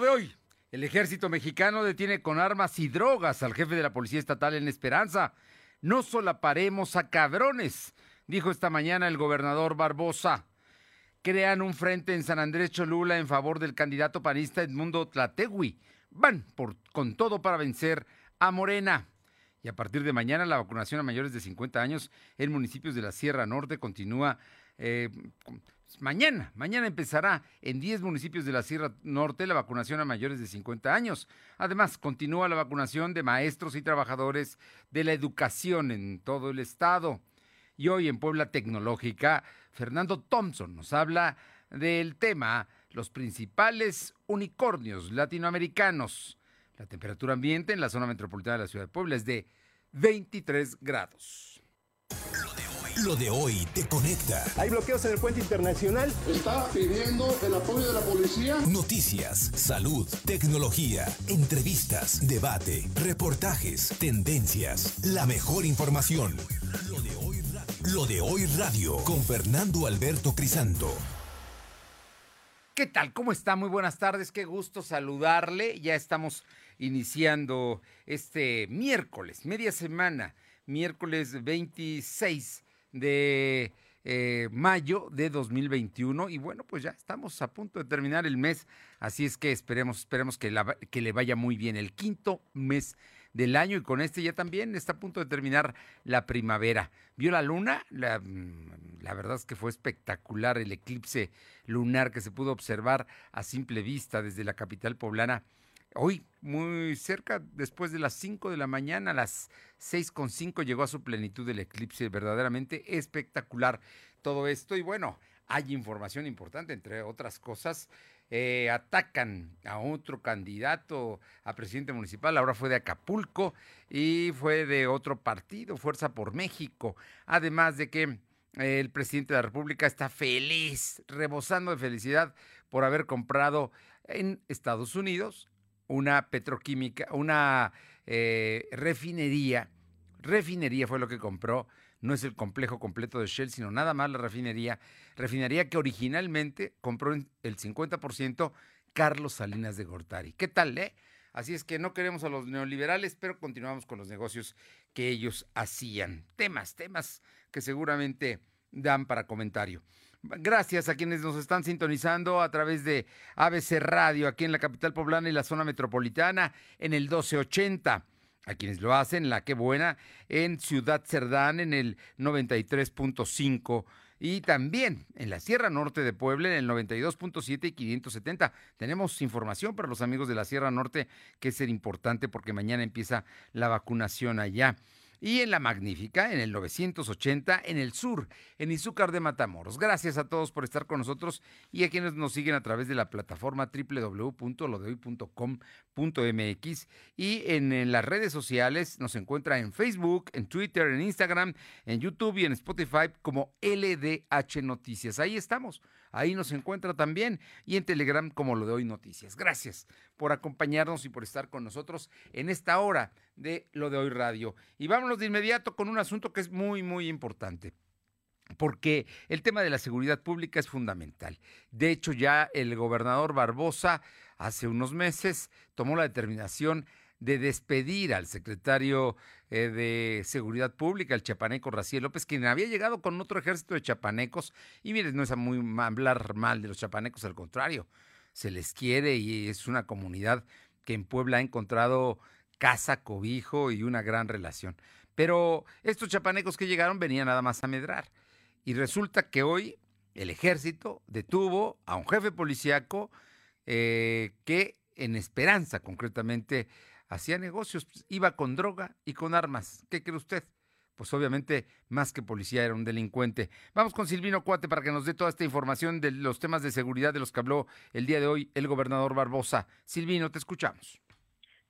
De hoy. El ejército mexicano detiene con armas y drogas al jefe de la Policía Estatal en Esperanza. No solaparemos a cabrones, dijo esta mañana el gobernador Barbosa. Crean un frente en San Andrés Cholula en favor del candidato panista Edmundo Tlategui. Van por, con todo para vencer a Morena. Y a partir de mañana la vacunación a mayores de 50 años en municipios de la Sierra Norte continúa eh, mañana, mañana empezará en 10 municipios de la Sierra Norte la vacunación a mayores de 50 años. Además, continúa la vacunación de maestros y trabajadores de la educación en todo el estado. Y hoy en Puebla Tecnológica, Fernando Thompson nos habla del tema los principales unicornios latinoamericanos. La temperatura ambiente en la zona metropolitana de la ciudad de Puebla es de 23 grados. Lo de hoy te conecta. Hay bloqueos en el puente internacional. Está pidiendo el apoyo de la policía. Noticias, salud, tecnología, entrevistas, debate, reportajes, tendencias, la mejor información. Lo de hoy radio, Lo de hoy radio con Fernando Alberto Crisanto. ¿Qué tal? ¿Cómo está? Muy buenas tardes. Qué gusto saludarle. Ya estamos iniciando este miércoles, media semana, miércoles 26 de eh, mayo de 2021 y bueno, pues ya estamos a punto de terminar el mes, así es que esperemos, esperemos que, que le vaya muy bien el quinto mes del año y con este ya también está a punto de terminar la primavera. ¿Vio la luna? La, mm, la, verdad es que fue espectacular el eclipse lunar que se pudo observar a simple vista desde la capital poblana Hoy, muy cerca, después de las 5 de la mañana, a las 6.5 llegó a su plenitud el eclipse, verdaderamente espectacular todo esto. Y bueno, hay información importante, entre otras cosas. Eh, atacan a otro candidato a presidente municipal, ahora fue de Acapulco y fue de otro partido, Fuerza por México. Además de que el presidente de la República está feliz, rebosando de felicidad por haber comprado en Estados Unidos una petroquímica, una eh, refinería. Refinería fue lo que compró. No es el complejo completo de Shell, sino nada más la refinería. Refinería que originalmente compró el 50% Carlos Salinas de Gortari. ¿Qué tal, eh? Así es que no queremos a los neoliberales, pero continuamos con los negocios que ellos hacían. Temas, temas que seguramente dan para comentario. Gracias a quienes nos están sintonizando a través de ABC Radio aquí en la capital poblana y la zona metropolitana en el 1280. A quienes lo hacen, la que buena, en Ciudad Cerdán en el 93.5 y también en la Sierra Norte de Puebla en el 92.7 y 570. Tenemos información para los amigos de la Sierra Norte que es ser importante porque mañana empieza la vacunación allá y en La Magnífica, en el 980, en el sur, en Izúcar de Matamoros. Gracias a todos por estar con nosotros y a quienes nos siguen a través de la plataforma www.lodehoy.com.mx y en, en, las redes sociales nos encuentra en Facebook, en Twitter, en Instagram, en YouTube y en Spotify como LDH Noticias. Ahí estamos Ahí nos encuentra también y en Telegram como lo de hoy noticias. Gracias por acompañarnos y por estar con nosotros en esta hora de lo de hoy radio. Y vámonos de inmediato con un asunto que es muy, muy importante porque el tema de la seguridad pública es fundamental. De hecho, ya el gobernador Barbosa hace unos meses tomó la determinación de despedir al secretario eh, de Seguridad Pública, el chapaneco Raciel López, quien había llegado con otro ejército de chapanecos. Y miren, no es muy hablar mal de los chapanecos, al contrario, se les quiere y es una comunidad que en Puebla ha encontrado casa, cobijo y una gran relación. Pero estos chapanecos que llegaron venían nada más a medrar. Y resulta que hoy el ejército detuvo a un jefe policíaco eh, que en Esperanza concretamente hacía negocios, pues, iba con droga y con armas. ¿Qué cree usted? Pues obviamente, más que policía, era un delincuente. Vamos con Silvino Cuate para que nos dé toda esta información de los temas de seguridad de los que habló el día de hoy el gobernador Barbosa. Silvino, te escuchamos.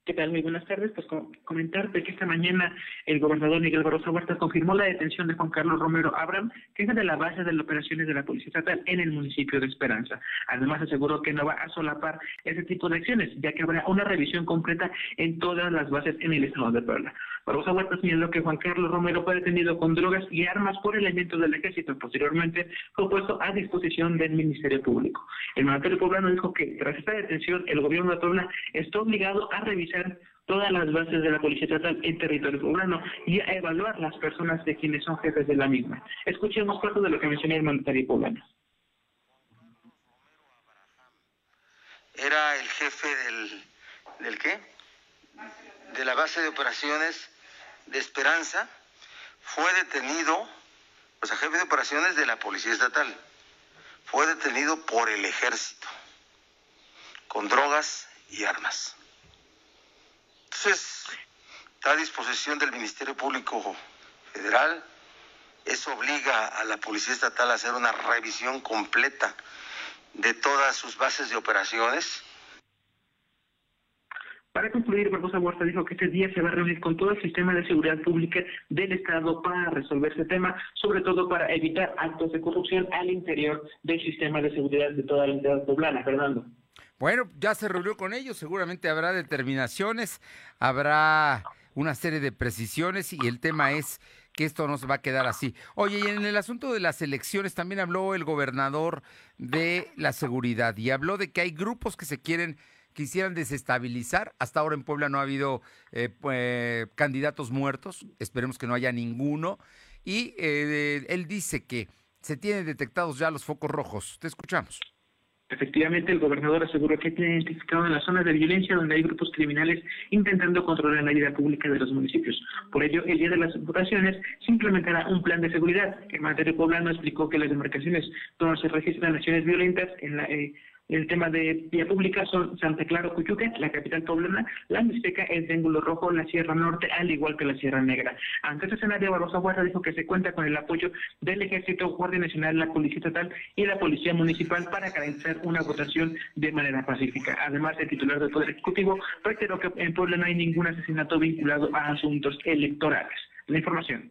¿Qué tal? Muy buenas tardes. Pues comentarte que esta mañana el gobernador Miguel Barroso Huerta confirmó la detención de Juan Carlos Romero Abram, que es de la base de las operaciones de la Policía Estatal en el municipio de Esperanza. Además aseguró que no va a solapar ese tipo de acciones, ya que habrá una revisión completa en todas las bases en el estado de Puebla. Barbosa Huerta señaló que Juan Carlos Romero fue detenido con drogas y armas por elementos del ejército. Posteriormente fue puesto a disposición del Ministerio Público. El mandatario poblano dijo que tras esta detención el gobierno de Puebla está obligado a revisar todas las bases de la Policía Estatal en territorio poblano y a evaluar las personas de quienes son jefes de la misma. Escuchemos parte de lo que mencionó el mandatario poblano. Era el jefe del, ¿del qué? De la base de operaciones de Esperanza. Fue detenido, o sea, jefe de operaciones de la Policía Estatal. Fue detenido por el ejército, con drogas y armas. Entonces, está a disposición del Ministerio Público Federal. Eso obliga a la Policía Estatal a hacer una revisión completa de todas sus bases de operaciones. Para concluir, Barbosa Huerta dijo que este día se va a reunir con todo el sistema de seguridad pública del Estado para resolver este tema, sobre todo para evitar actos de corrupción al interior del sistema de seguridad de toda la entidad poblana. Fernando. Bueno, ya se reunió con ellos, seguramente habrá determinaciones, habrá una serie de precisiones y el tema es que esto no se va a quedar así. Oye, y en el asunto de las elecciones también habló el gobernador de la seguridad y habló de que hay grupos que se quieren quisieran desestabilizar. Hasta ahora en Puebla no ha habido eh, pues, candidatos muertos, esperemos que no haya ninguno. Y eh, él dice que se tienen detectados ya los focos rojos. Te escuchamos. Efectivamente, el gobernador aseguró que tiene identificado en las zonas de violencia donde hay grupos criminales intentando controlar la vida pública de los municipios. Por ello, el día de las votaciones se implementará un plan de seguridad. El mandato poblano explicó que las demarcaciones donde se registran acciones violentas en la eh, el tema de vía pública son Santa Clara, Cuyuque, la capital poblana, la Mixteca, el Triángulo Rojo, la Sierra Norte, al igual que la Sierra Negra. Ante este escenario, Barroso Guarda dijo que se cuenta con el apoyo del Ejército, Guardia Nacional, la Policía Estatal y la Policía Municipal para garantizar una votación de manera pacífica. Además, el titular del Poder Ejecutivo reiteró que en Puebla no hay ningún asesinato vinculado a asuntos electorales. La información.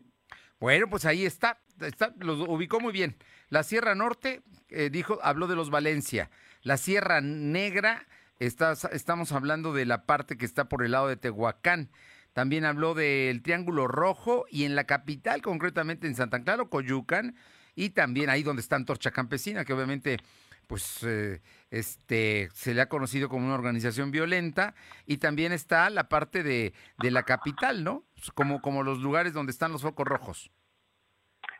Bueno, pues ahí está, está los ubicó muy bien. La Sierra Norte, eh, dijo, habló de los Valencia. La Sierra Negra, estamos hablando de la parte que está por el lado de Tehuacán. También habló del Triángulo Rojo y en la capital, concretamente en Santa Clara, Coyucan, y también ahí donde está Antorcha Campesina, que obviamente pues eh, este se le ha conocido como una organización violenta y también está la parte de, de la capital, ¿no? Como, como los lugares donde están los focos rojos.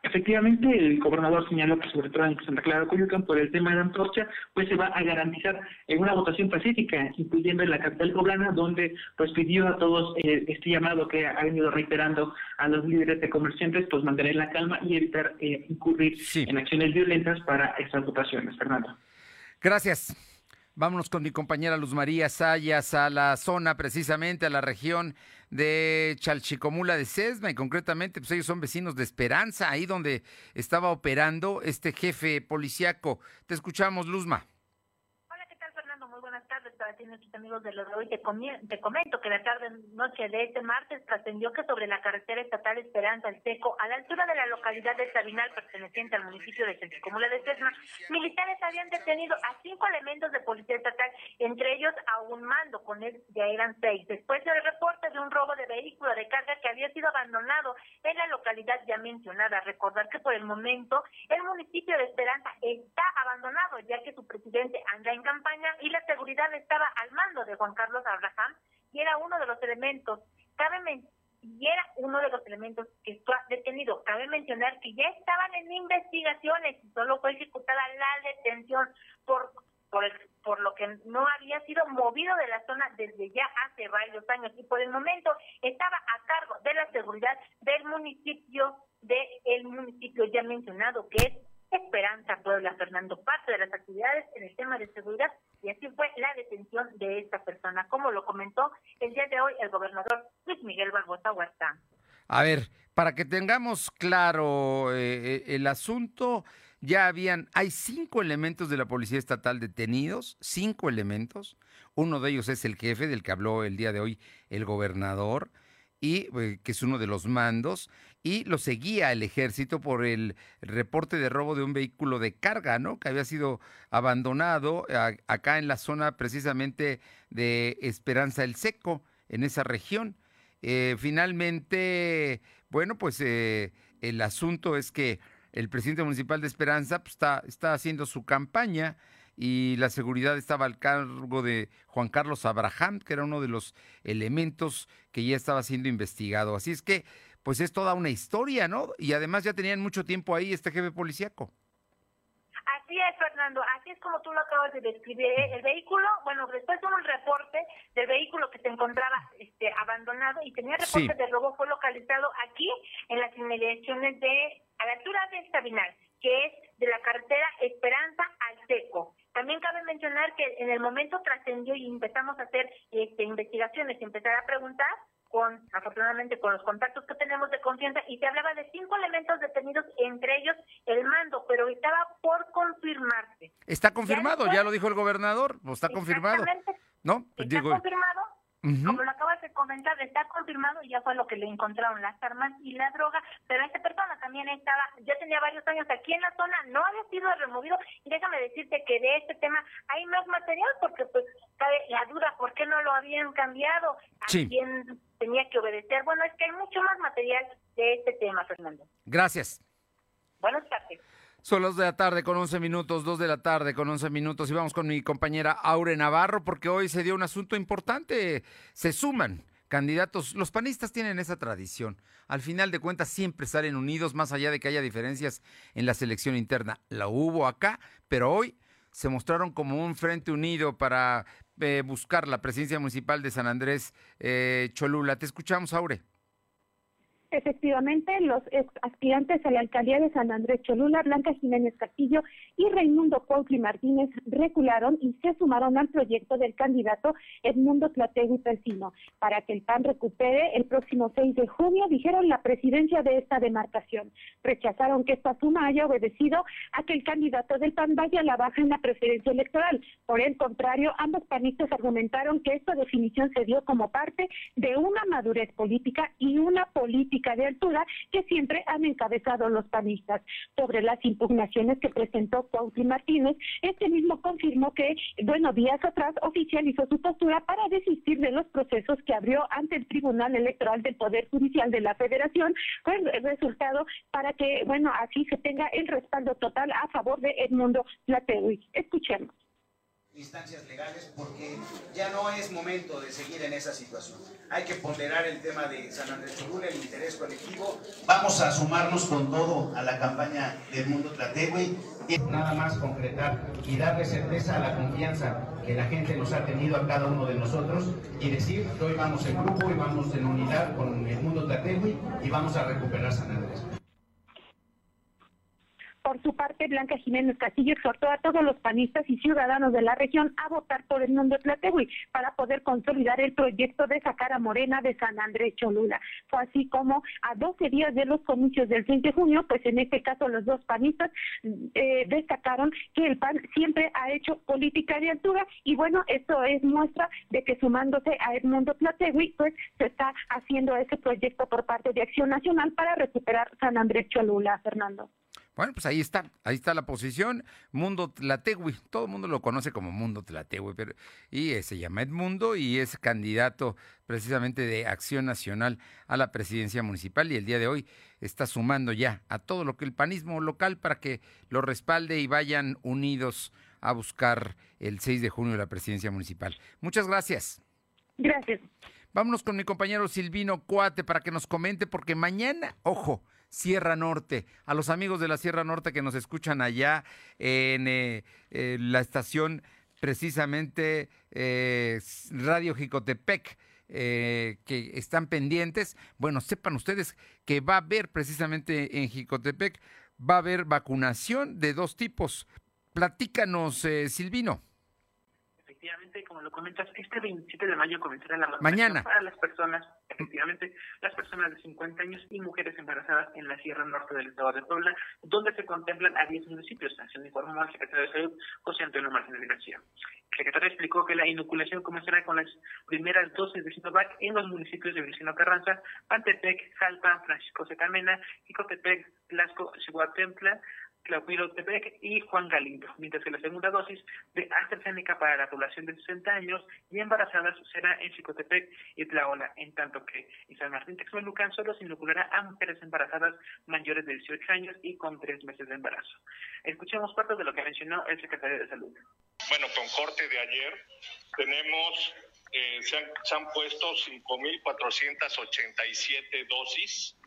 Efectivamente, el gobernador señaló que sobre todo en Santa Clara Coyucan, por el tema de Antorcha, pues se va a garantizar en una votación pacífica, incluyendo en la capital poblana, donde pues pidió a todos eh, este llamado que ha venido reiterando a los líderes de comerciantes, pues mantener la calma y evitar eh, incurrir en acciones violentas para estas votaciones. Fernando. Gracias. Vámonos con mi compañera Luz María Sayas a la zona, precisamente a la región de Chalchicomula de Sesma y concretamente pues ellos son vecinos de Esperanza, ahí donde estaba operando este jefe policiaco. Te escuchamos, Luzma ti, nuestros amigos de los de hoy, te, te comento que la tarde noche de este martes trascendió que sobre la carretera estatal Esperanza El Seco, a la altura de la localidad de Sabinal, perteneciente al municipio de Centicomula de Sesma, militares habían detenido a cinco elementos de policía estatal, entre ellos a un mando, con él ya eran seis. Después del reporte de un robo de vehículo de carga que había sido abandonado en la localidad ya mencionada. Recordar que por el momento el municipio de Esperanza está abandonado, ya que su presidente anda en campaña y la seguridad estaba al mando de Juan Carlos Abraham y era uno de los elementos, cabe y era uno de los elementos que está detenido. Cabe mencionar que ya estaban en investigaciones y solo fue ejecutada la detención por por, por lo que no había sido movido de la zona desde ya hace varios años y por el momento estaba a cargo de la seguridad del municipio el municipio ya mencionado que es Esperanza Puebla, Fernando, parte de las actividades en el tema de seguridad y así fue la detención de esta persona, como lo comentó el día de hoy el gobernador Luis Miguel Barbosa Huerta. A ver, para que tengamos claro eh, eh, el asunto, ya habían, hay cinco elementos de la Policía Estatal detenidos, cinco elementos. Uno de ellos es el jefe del que habló el día de hoy el gobernador y eh, que es uno de los mandos y lo seguía el ejército por el reporte de robo de un vehículo de carga, ¿no? Que había sido abandonado acá en la zona precisamente de Esperanza el Seco, en esa región. Eh, finalmente, bueno, pues eh, el asunto es que el presidente municipal de Esperanza pues, está, está haciendo su campaña y la seguridad estaba al cargo de Juan Carlos Abraham, que era uno de los elementos que ya estaba siendo investigado. Así es que, pues es toda una historia, ¿no? Y además ya tenían mucho tiempo ahí este jefe policíaco. Así es, Fernando, así es como tú lo acabas de describir. ¿eh? El vehículo, bueno, después de un reporte del vehículo que se encontraba este, abandonado y tenía reporte de robo, fue localizado aquí en las inmediaciones de, a la altura de Sabinal, que es de la carretera Esperanza al Seco. También cabe mencionar que en el momento trascendió y empezamos a hacer este, investigaciones, empezar a preguntar, con, afortunadamente, con los contactos que tenemos de confianza, y se hablaba de cinco elementos detenidos, entre ellos el mando, pero estaba por confirmarse. Está confirmado, ya, lo dijo el gobernador, pues está confirmado. ¿No? Pues está confirmado, como lo acabas de comentar, está confirmado y ya fue lo que le encontraron las armas y la droga, pero esta persona también estaba, ya tenía varios años aquí en la zona, no había sido removido y déjame decirte que de este tema hay más material porque pues cabe la duda, ¿por qué no lo habían cambiado? ¿A quién tenía que obedecer? Bueno, es que hay mucho más material de este tema, Fernando. Gracias. Buenas tardes. Son las de la tarde con 11 minutos, dos de la tarde con 11 minutos y vamos con mi compañera Aure Navarro porque hoy se dio un asunto importante. Se suman candidatos. Los panistas tienen esa tradición. Al final de cuentas siempre salen unidos más allá de que haya diferencias en la selección interna. La hubo acá, pero hoy se mostraron como un frente unido para eh, buscar la presidencia municipal de San Andrés eh, Cholula. Te escuchamos, Aure. Efectivamente, los aspirantes a la alcaldía de San Andrés Cholula, Blanca Jiménez Castillo y Raimundo Pautli Martínez recularon y se sumaron al proyecto del candidato Edmundo Tlategui Persino para que el PAN recupere el próximo 6 de junio, dijeron la presidencia de esta demarcación. Rechazaron que esta suma haya obedecido a que el candidato del PAN vaya a la baja en la preferencia electoral. Por el contrario, ambos panistas argumentaron que esta definición se dio como parte de una madurez política y una política de altura que siempre han encabezado los panistas. Sobre las impugnaciones que presentó Pauli Martínez, este mismo confirmó que, bueno, días atrás oficializó su postura para desistir de los procesos que abrió ante el Tribunal Electoral del Poder Judicial de la Federación, con resultado para que, bueno, así se tenga el respaldo total a favor de Edmundo Plateui. Escuchemos instancias legales porque ya no es momento de seguir en esa situación. Hay que ponderar el tema de San Andrés Cholula, el interés colectivo. Vamos a sumarnos con todo a la campaña del Mundo Tlategui y nada más concretar y darle certeza a la confianza que la gente nos ha tenido a cada uno de nosotros y decir hoy vamos en grupo y vamos en unidad con el Mundo Tlategui y vamos a recuperar San Andrés. Por su parte, Blanca Jiménez Castillo exhortó a todos los panistas y ciudadanos de la región a votar por el mundo Tlategui para poder consolidar el proyecto de sacar a Morena de San Andrés Cholula. Fue así como a 12 días de los comicios del 6 de junio, pues en este caso los dos panistas eh, destacaron que el PAN siempre ha hecho política de altura y bueno, esto es muestra de que sumándose a Edmundo Tlategui, pues se está haciendo ese proyecto por parte de Acción Nacional para recuperar San Andrés Cholula, Fernando. Bueno, pues ahí está, ahí está la posición. Mundo Tlategui, todo el mundo lo conoce como Mundo Tlategui, pero y eh, se llama Edmundo y es candidato precisamente de Acción Nacional a la presidencia municipal y el día de hoy está sumando ya a todo lo que el panismo local para que lo respalde y vayan unidos a buscar el 6 de junio la presidencia municipal. Muchas gracias. Gracias. Vámonos con mi compañero Silvino Cuate para que nos comente, porque mañana, ojo, Sierra Norte. A los amigos de la Sierra Norte que nos escuchan allá en eh, eh, la estación precisamente eh, Radio Jicotepec. que están pendientes, bueno, sepan ustedes que va a haber precisamente en Jicotepec, va a haber vacunación de dos tipos. Platícanos, Silvino efectivamente, como lo comentas, este 27 de mayo comenzará la Mañana. para las personas, efectivamente, las personas de 50 años y mujeres embarazadas en la Sierra Norte del Estado de Puebla, donde se contemplan a 10 municipios, así lo informó el secretario de Salud, José Antonio Martínez García. El secretario explicó que la inoculación comenzará con las primeras dosis de Sinovac en los municipios de Vicino Carranza, Pantepec, Jalpa, Francisco Secamena, Icotepec, Tlaxco, Chihuahua, Tepec y Juan Galindo, mientras que la segunda dosis de AstraZeneca para la población de 60 años y embarazadas será en Chicotepec y Tlaola, en tanto que en San Martín Texmelucan solo se inoculará a mujeres embarazadas mayores de 18 años y con tres meses de embarazo. Escuchemos parte de lo que mencionó el secretario de Salud. Bueno, con corte de ayer tenemos, eh, se, han, se han puesto 5.487 dosis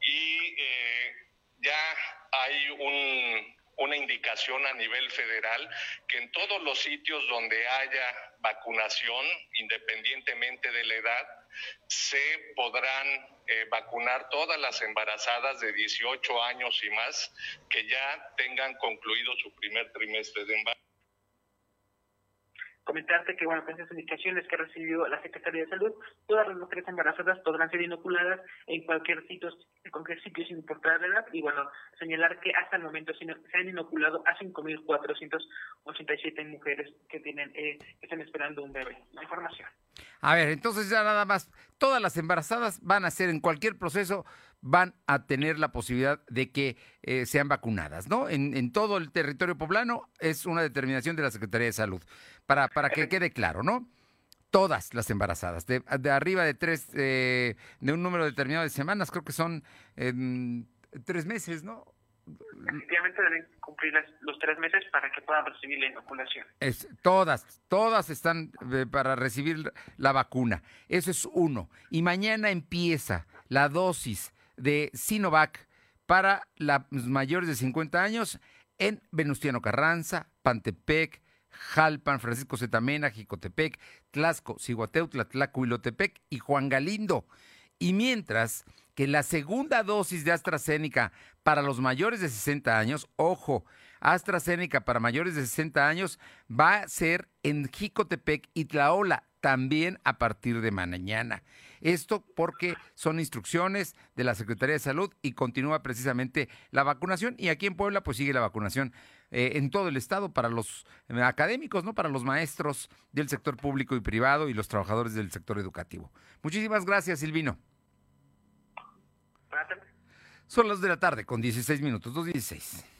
y eh, ya hay un, una indicación a nivel federal que en todos los sitios donde haya vacunación, independientemente de la edad, se podrán eh, vacunar todas las embarazadas de 18 años y más que ya tengan concluido su primer trimestre de embarazo comentarte que, bueno, con esas indicaciones que ha recibido la Secretaría de Salud, todas las mujeres embarazadas podrán ser inoculadas en cualquier sitio, en cualquier sitio sin importar la edad. Y bueno, señalar que hasta el momento se han inoculado a 5.487 mujeres que tienen, eh, que están esperando un bebé. La información. A ver, entonces ya nada más, todas las embarazadas van a ser en cualquier proceso van a tener la posibilidad de que eh, sean vacunadas, ¿no? En, en, todo el territorio poblano es una determinación de la Secretaría de Salud, para, para que quede claro, ¿no? Todas las embarazadas, de, de arriba de tres, eh, de un número determinado de semanas, creo que son eh, tres meses, ¿no? Efectivamente deben cumplir las, los tres meses para que puedan recibir la inoculación. Es, todas, todas están eh, para recibir la vacuna. Eso es uno. Y mañana empieza la dosis de Sinovac para los mayores de 50 años en Venustiano Carranza, Pantepec, Jalpan, Francisco Zetamena, Jicotepec, Tlasco, Ciguateutla, Tlacuilotepec y Juan Galindo. Y mientras que la segunda dosis de AstraZeneca para los mayores de 60 años, ojo, AstraZeneca para mayores de 60 años va a ser en Jicotepec y Tlaola también a partir de mañana. Esto porque son instrucciones de la Secretaría de Salud y continúa precisamente la vacunación. Y aquí en Puebla, pues sigue la vacunación eh, en todo el estado para los eh, académicos, ¿no? Para los maestros del sector público y privado y los trabajadores del sector educativo. Muchísimas gracias, Silvino. Son las de la tarde con 16 minutos, 2.16.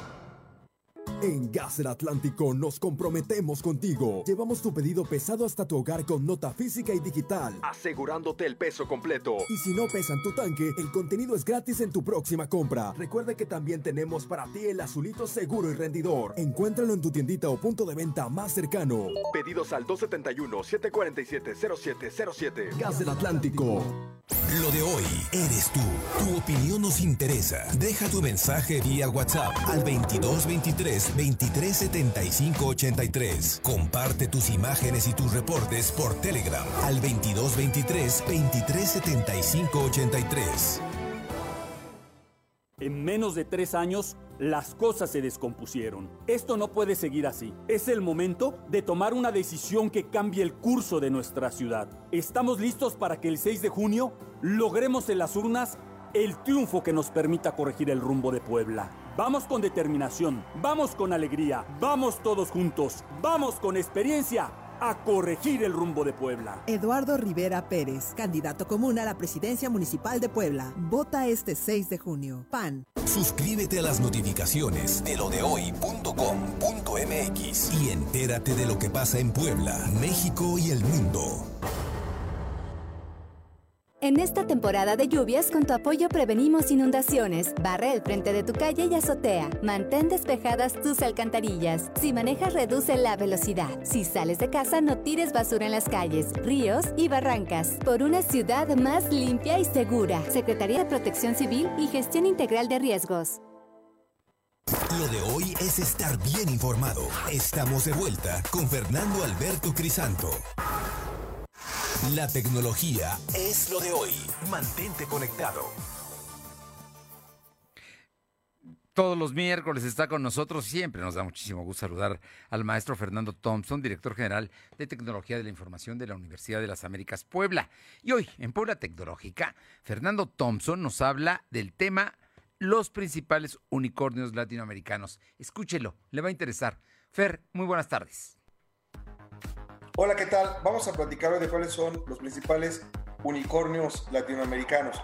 En Gas del Atlántico nos comprometemos contigo. Llevamos tu pedido pesado hasta tu hogar con nota física y digital, asegurándote el peso completo. Y si no pesan tu tanque, el contenido es gratis en tu próxima compra. Recuerda que también tenemos para ti el azulito seguro y rendidor. Encuéntralo en tu tiendita o punto de venta más cercano. Pedidos al 271-747-0707. Gas del Atlántico. Lo de hoy eres tú. Tu opinión nos interesa. Deja tu mensaje vía WhatsApp al 2223 237583. Comparte tus imágenes y tus reportes por Telegram al 2223 237583. En menos de tres años, las cosas se descompusieron. Esto no puede seguir así. Es el momento de tomar una decisión que cambie el curso de nuestra ciudad. Estamos listos para que el 6 de junio logremos en las urnas el triunfo que nos permita corregir el rumbo de Puebla. Vamos con determinación, vamos con alegría, vamos todos juntos, vamos con experiencia a corregir el rumbo de Puebla. Eduardo Rivera Pérez, candidato común a la presidencia municipal de Puebla. Vota este 6 de junio. PAN. Suscríbete a las notificaciones de lo de hoy.com.mx y entérate de lo que pasa en Puebla, México y el mundo. En esta temporada de lluvias, con tu apoyo prevenimos inundaciones. Barre el frente de tu calle y azotea. Mantén despejadas tus alcantarillas. Si manejas, reduce la velocidad. Si sales de casa, no tires basura en las calles, ríos y barrancas. Por una ciudad más limpia y segura. Secretaría de Protección Civil y Gestión Integral de Riesgos. Lo de hoy es estar bien informado. Estamos de vuelta con Fernando Alberto Crisanto. La tecnología es lo de hoy. Mantente conectado. Todos los miércoles está con nosotros. Siempre nos da muchísimo gusto saludar al maestro Fernando Thompson, director general de Tecnología de la Información de la Universidad de las Américas Puebla. Y hoy, en Puebla Tecnológica, Fernando Thompson nos habla del tema los principales unicornios latinoamericanos. Escúchelo, le va a interesar. Fer, muy buenas tardes. Hola, ¿qué tal? Vamos a platicar hoy de cuáles son los principales unicornios latinoamericanos.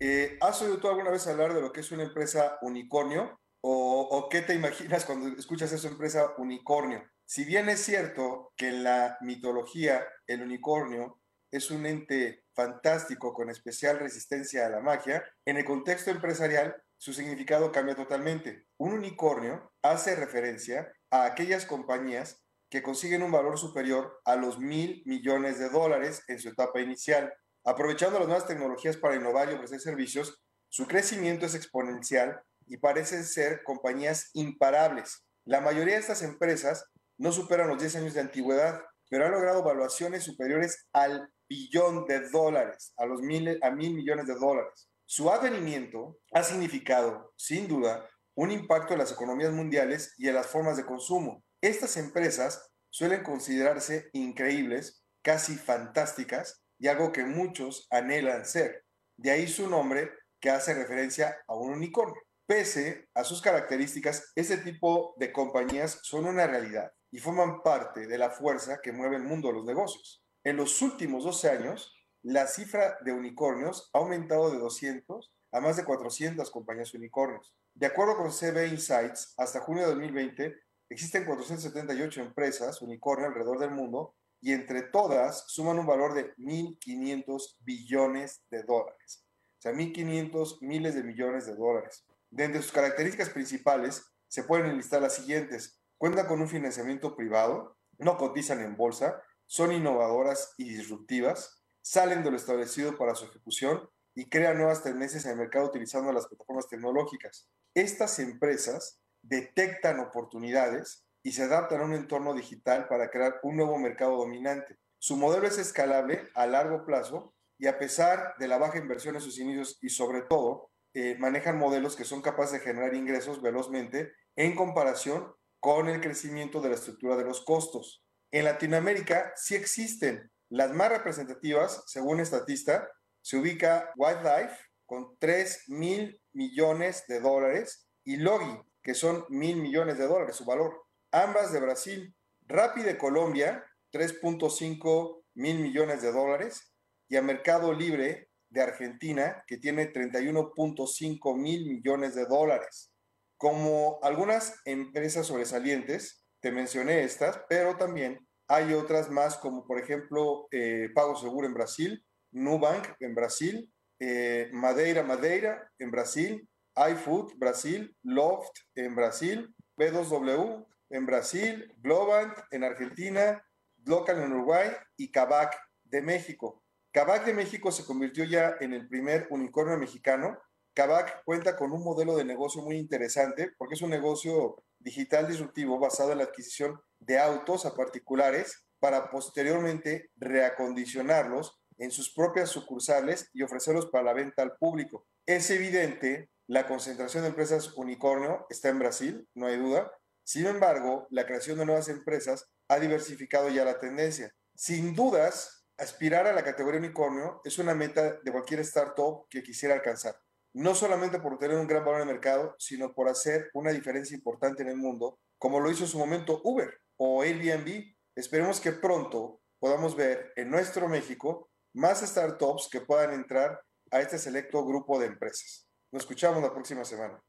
Eh, ¿Has oído tú alguna vez hablar de lo que es una empresa unicornio? ¿O, ¿O, qué te imaginas cuando escuchas esa empresa unicornio? Si bien es cierto que en la mitología el unicornio es un ente fantástico con especial resistencia a la magia, en el contexto empresarial su significado cambia totalmente. Un unicornio hace referencia a aquellas compañías que consiguen un valor superior a los mil millones de dólares en su etapa inicial. Aprovechando las nuevas tecnologías para innovar y ofrecer servicios, su crecimiento es exponencial y parecen ser compañías imparables. La mayoría de estas empresas no superan los 10 años de antigüedad, pero han logrado valuaciones superiores al billón de dólares, a los mil, a mil millones de dólares. Su advenimiento ha significado, sin duda, un impacto en las economías mundiales y en las formas de consumo. Estas empresas suelen considerarse increíbles, casi fantásticas, y algo que muchos anhelan ser. De ahí su nombre, que hace referencia a un unicornio. Pese a sus características, este tipo de compañías son una realidad y forman parte de la fuerza que mueve el mundo de los negocios. En los últimos 12 años, la cifra de unicornios ha aumentado de 200 a más de 400 compañías unicornios. De acuerdo con CB Insights, hasta junio de 2020 existen 478 empresas unicornio alrededor del mundo y entre todas suman un valor de 1.500 billones de dólares. O sea, 1.500 miles de millones de dólares. De entre sus características principales se pueden enlistar las siguientes. Cuentan con un financiamiento privado, no cotizan en bolsa, son innovadoras y disruptivas, salen de lo establecido para su ejecución y crean nuevas tendencias en el mercado utilizando las plataformas tecnológicas. Estas empresas detectan oportunidades y se adaptan a un entorno digital para crear un nuevo mercado dominante. Su modelo es escalable a largo plazo y a pesar de la baja inversión en sus inicios y sobre todo eh, manejan modelos que son capaces de generar ingresos velozmente en comparación con el crecimiento de la estructura de los costos. En Latinoamérica sí existen las más representativas, según Estatista, se ubica Wildlife con 3 mil millones de dólares y Logi, que son mil millones de dólares su valor. Ambas de Brasil. Rappi de Colombia, 3.5 mil millones de dólares. Y a Mercado Libre de Argentina, que tiene 31.5 mil millones de dólares. Como algunas empresas sobresalientes, te mencioné estas, pero también hay otras más, como por ejemplo eh, Pago Seguro en Brasil, Nubank en Brasil, eh, Madeira Madeira en Brasil, iFood Brasil, Loft en Brasil, B2W en Brasil, Globant en Argentina, Local en Uruguay y Kavak de México. Kavak de México se convirtió ya en el primer unicornio mexicano. Kavak cuenta con un modelo de negocio muy interesante porque es un negocio digital disruptivo basado en la adquisición de autos a particulares para posteriormente reacondicionarlos en sus propias sucursales y ofrecerlos para la venta al público. Es evidente la concentración de empresas unicornio está en Brasil, no hay duda. Sin embargo, la creación de nuevas empresas ha diversificado ya la tendencia. Sin dudas, aspirar a la categoría unicornio es una meta de cualquier startup que quisiera alcanzar. No solamente por tener un gran valor en mercado, sino por hacer una diferencia importante en el mundo, como lo hizo en su momento Uber o Airbnb. Esperemos que pronto podamos ver en nuestro México más startups que puedan entrar a este selecto grupo de empresas. Nos escuchamos la próxima semana.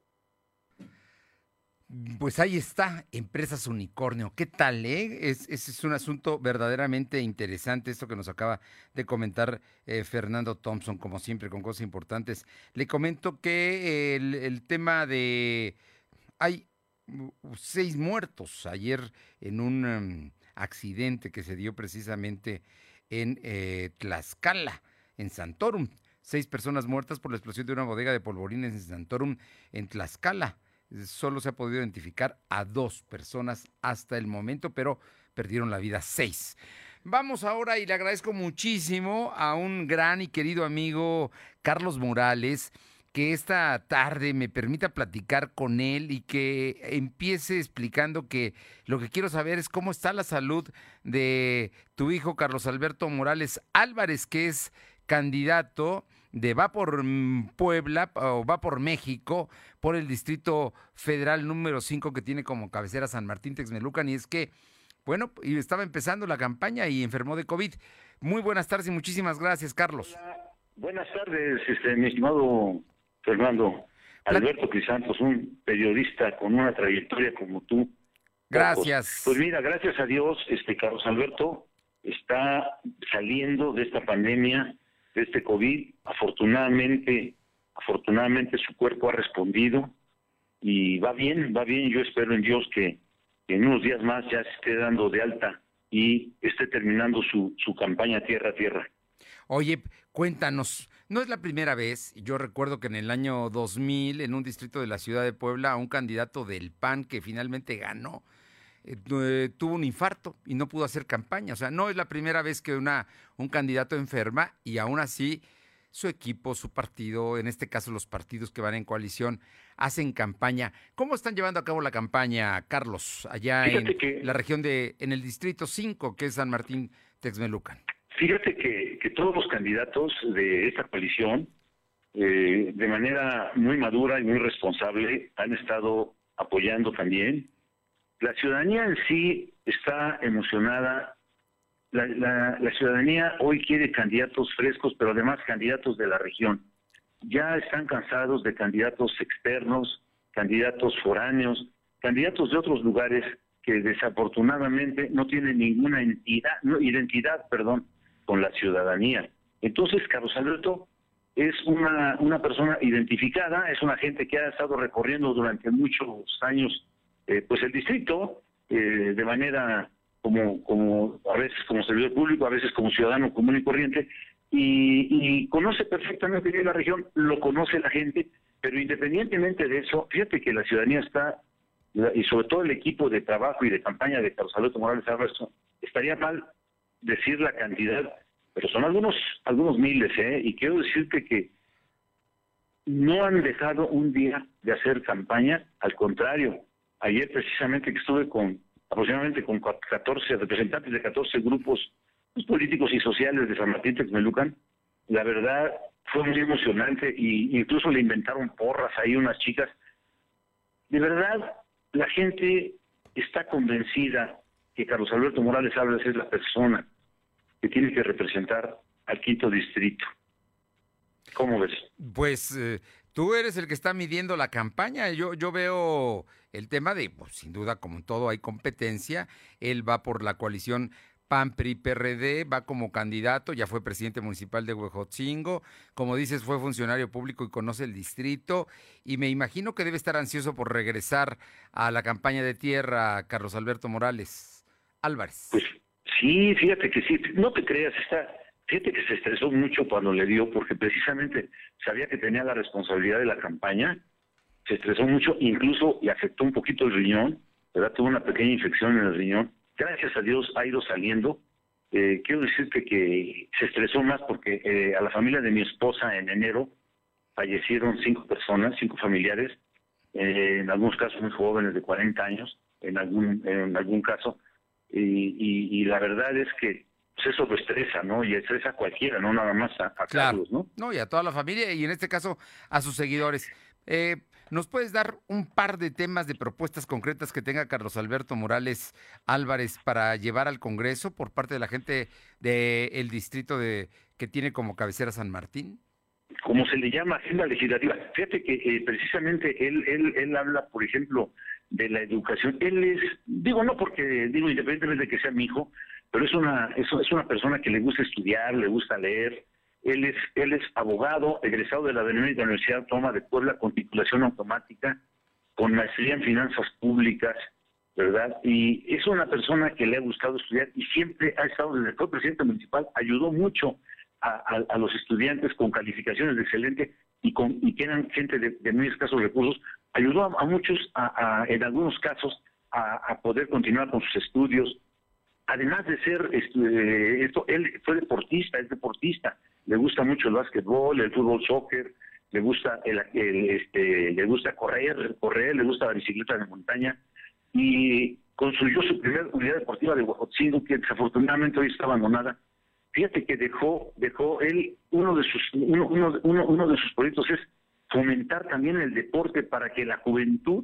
Pues ahí está, Empresas Unicornio. ¿Qué tal, eh? Es, es, un asunto verdaderamente interesante, esto que nos acaba de comentar eh, Fernando Thompson, como siempre, con cosas importantes. Le comento que el, tema de... Hay seis muertos ayer en un em, accidente que se dio precisamente en eh, Tlaxcala, en Santorum. Seis personas muertas por la explosión de una bodega de polvorines en Santorum, en Tlaxcala. Solo se ha podido identificar a dos personas hasta el momento, pero perdieron la vida seis. Vamos ahora y le agradezco muchísimo a un gran y querido amigo, Carlos Morales, que esta tarde me permita platicar con él y que empiece explicando que lo que quiero saber es cómo está la salud de tu hijo Carlos Alberto Morales Álvarez, que es candidato de Va por Puebla o Va por México por el Distrito Federal número 5 que tiene como cabecera San Martín Texmelucan y es que bueno, y estaba empezando la campaña y enfermó de COVID. Muy buenas tardes y muchísimas gracias, Carlos. Buenas tardes, este, mi estimado Fernando. Alberto Crisantos, un periodista con una trayectoria como tú. Gracias. Pues mira, gracias a Dios, este Carlos Alberto está saliendo de esta pandemia, de este COVID. Afortunadamente, afortunadamente su cuerpo ha respondido y va bien, va bien. Yo espero en Dios que en unos días más ya se esté dando de alta y esté terminando su, su campaña tierra a tierra. Oye, cuéntanos, no es la primera vez, yo recuerdo que en el año 2000, en un distrito de la ciudad de Puebla, un candidato del PAN que finalmente ganó, eh, tuvo un infarto y no pudo hacer campaña. O sea, no es la primera vez que una, un candidato enferma y aún así su equipo, su partido, en este caso los partidos que van en coalición, hacen campaña. ¿Cómo están llevando a cabo la campaña, Carlos, allá en la región de, en el distrito 5, que es San Martín Texmelucan? Fíjate que, todos los candidatos de esta coalición, eh, de manera muy madura y muy responsable, han estado apoyando también. La ciudadanía en sí está emocionada. La, ciudadanía hoy quiere candidatos frescos, pero además candidatos de la región. Ya están cansados de candidatos externos, candidatos foráneos, candidatos de otros lugares que desafortunadamente no tienen ninguna entidad, no, identidad, perdón, con la ciudadanía. Entonces, Carlos Alberto es una persona identificada, es una gente que ha estado recorriendo durante muchos años eh, pues el distrito eh, de manera como, como a veces como servidor público, a veces como ciudadano común y corriente, y, conoce perfectamente bien la región, lo conoce la gente, pero independientemente de eso, fíjate que la ciudadanía está, y sobre todo el equipo de trabajo y de campaña de Carlos Alberto Morales Álvarez, estaría mal decir la cantidad, pero son algunos, algunos miles, ¿eh? Y quiero decirte que no han dejado un día de hacer campaña, al contrario, ayer precisamente que estuve con aproximadamente con 14 representantes de 14 grupos pues, políticos y sociales de San Martín Texmelucan, la verdad fue muy emocionante e incluso le inventaron porras ahí unas chicas. De verdad, la gente está convencida que Carlos Alberto Morales Álvarez es la persona que tiene que representar al quinto distrito. ¿Cómo ves? Pues eh, tú eres el que está midiendo la campaña. Yo, yo veo el tema de, pues, sin duda, como en todo hay competencia. Él va por la coalición PAN, PRI, PRD, va como candidato, ya fue presidente municipal de Huejotzingo, como dices, fue funcionario público y conoce el distrito, y me imagino que debe estar ansioso por regresar a la campaña de tierra, Carlos Alberto Morales Álvarez. Pues sí, fíjate que sí, no te creas, está, fíjate que se estresó mucho cuando le dio, porque precisamente sabía que tenía la responsabilidad de la campaña, se estresó mucho, incluso y afectó un poquito el riñón, ¿verdad? Tuvo una pequeña infección en el riñón, gracias a Dios ha ido saliendo. Eh, quiero decirte que se estresó más porque eh, a la familia de mi esposa en enero fallecieron cinco personas, cinco familiares, eh, en algunos casos muy jóvenes de 40 años, en algún, en algún caso, y, la verdad es que pues, eso lo estresa, ¿no? Y estresa a cualquiera, no nada más a, Carlos, ¿no? No, y a toda la familia, y en este caso a sus seguidores. Eh, ¿Nos puedes dar un par de temas de propuestas concretas que tenga Carlos Alberto Morales Álvarez para llevar al Congreso por parte de la gente del distrito de que tiene como cabecera San Martín? Como se le llama agenda legislativa. Fíjate que eh, precisamente él, él, él habla, por ejemplo, de la educación. Él es, digo, no porque, digo, independientemente de que sea mi hijo, pero es una, es, es una persona que le gusta estudiar, le gusta leer, él es, él es abogado, egresado de la Universidad Autónoma de Puebla con titulación automática, con maestría en finanzas públicas, ¿verdad? Y es una persona que le ha gustado estudiar y siempre ha estado, desde fue presidente municipal, ayudó mucho a, los estudiantes con calificaciones de excelente y, con, y que eran gente de, muy escasos recursos, ayudó a, muchos, a, en algunos casos, a, poder continuar con sus estudios. Además de ser, este, esto, él fue deportista, es deportista, le gusta mucho el básquetbol, el fútbol, soccer, le gusta el, este, le gusta correr, correr, le gusta la bicicleta de montaña y construyó su primera unidad deportiva de Huajotzingo que desafortunadamente hoy está abandonada. Fíjate que dejó, dejó él uno de sus uno, uno, uno de sus proyectos es fomentar también el deporte para que la juventud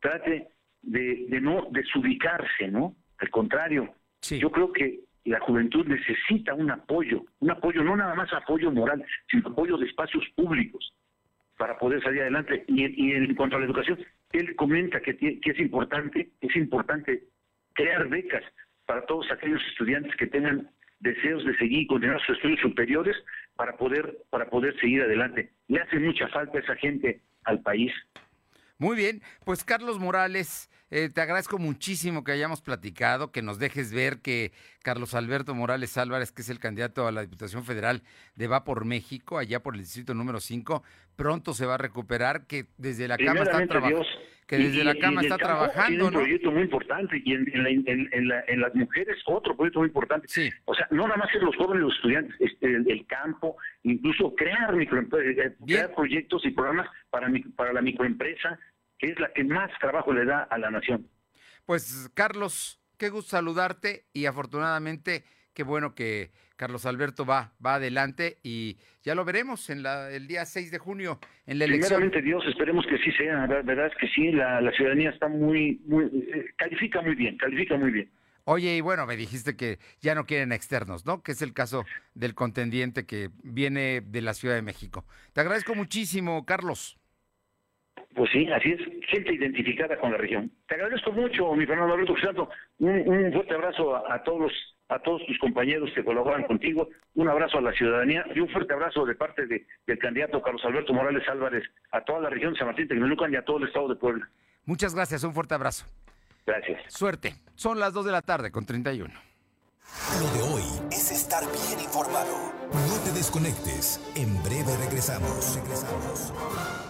trate de no desubicarse, ¿no? Al contrario, yo creo que la juventud necesita un apoyo, un apoyo, no nada más apoyo moral, sino apoyo de espacios públicos para poder salir adelante. Y, en cuanto a la educación, él comenta que, que es importante, es importante crear becas para todos aquellos estudiantes que tengan deseos de seguir y continuar sus estudios superiores para poder para poder seguir adelante. Le hace mucha falta esa gente al país. Muy bien, pues Carlos Morales, eh, te agradezco muchísimo que hayamos platicado, que nos dejes ver que Carlos Alberto Morales Álvarez, que es el candidato a la Diputación Federal de Va por México, allá por el distrito número 5, pronto se va a recuperar, que desde la cama está trabajando. Que desde la cama está trabajando. un proyecto muy importante y en, las mujeres otro proyecto muy importante. Sí. O sea, no nada más en los jóvenes, los estudiantes, este, el, campo, incluso crear, micro, eh, crear proyectos y programas para, para la microempresa, que es la que más trabajo le da a la nación. Pues Carlos, qué gusto saludarte y afortunadamente qué bueno que Carlos Alberto va, va adelante y ya lo veremos en la, el día 6 de junio en la elección. Dios, esperemos que sí sea, la verdad es que sí, la, la ciudadanía está muy, muy, eh, califica muy bien, califica muy bien. Oye, y bueno, me dijiste que ya no quieren externos, ¿no? Que es el caso del contendiente que viene de la Ciudad de México. Te agradezco muchísimo, Carlos. Pues sí, así es, gente identificada con la región. Te agradezco mucho, mi Fernando Alberto Crisanto. Un, un fuerte abrazo a, todos a todos tus compañeros que colaboran contigo. Un abrazo a la ciudadanía y un fuerte abrazo de parte de, del candidato Carlos Alberto Morales Álvarez a toda la región de San Martín Tecnolucan y a todo el estado de Puebla. Muchas gracias, un fuerte abrazo. Gracias. Suerte. Son las 2 de la tarde con 31. Lo de hoy es estar bien informado. No te desconectes. En breve regresamos. Regresamos.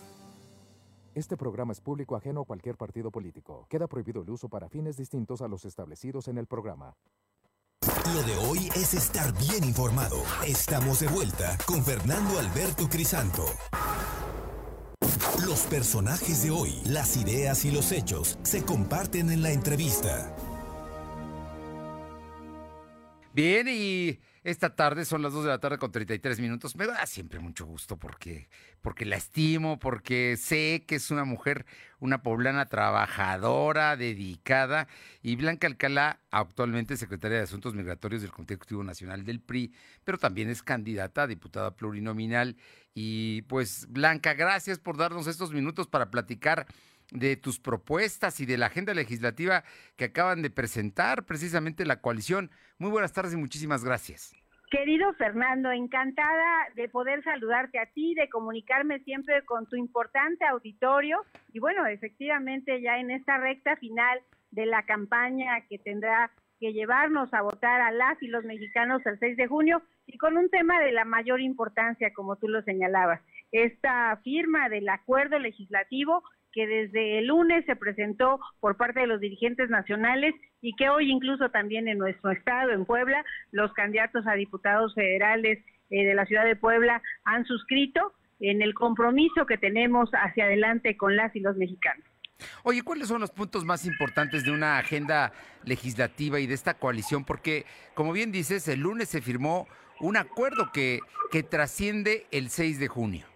Este programa es público ajeno a cualquier partido político. Queda prohibido el uso para fines distintos a los establecidos en el programa. Lo de hoy es estar bien informado. Estamos de vuelta con Fernando Alberto Crisanto. Los personajes de hoy, las ideas y los hechos se comparten en la entrevista. Bien, y esta tarde son las 2 de la tarde con 33 minutos. Me da siempre mucho gusto porque, porque la estimo, porque sé que es una mujer, una poblana trabajadora, dedicada. Y Blanca Alcalá, actualmente secretaria de Asuntos Migratorios del Comité Ejecutivo Nacional del PRI, pero también es candidata a diputada plurinominal. Y pues, Blanca, gracias por darnos estos minutos para platicar de tus propuestas y de la agenda legislativa que acaban de presentar precisamente la coalición. Muy buenas tardes y muchísimas gracias. Querido Fernando, encantada de poder saludarte a ti, de comunicarme siempre con tu importante auditorio y bueno, efectivamente ya en esta recta final de la campaña que tendrá que llevarnos a votar a las y los mexicanos el 6 de junio y con un tema de la mayor importancia, como tú lo señalabas, esta firma del acuerdo legislativo que desde el lunes se presentó por parte de los dirigentes nacionales y que hoy incluso también en nuestro estado, en Puebla, los candidatos a diputados federales eh, de la ciudad de Puebla han suscrito en el compromiso que tenemos hacia adelante con las y los mexicanos. Oye, ¿cuáles son los puntos más importantes de una agenda legislativa y de esta coalición? Porque, como bien dices, el lunes se firmó un acuerdo que, que trasciende el 6 de junio.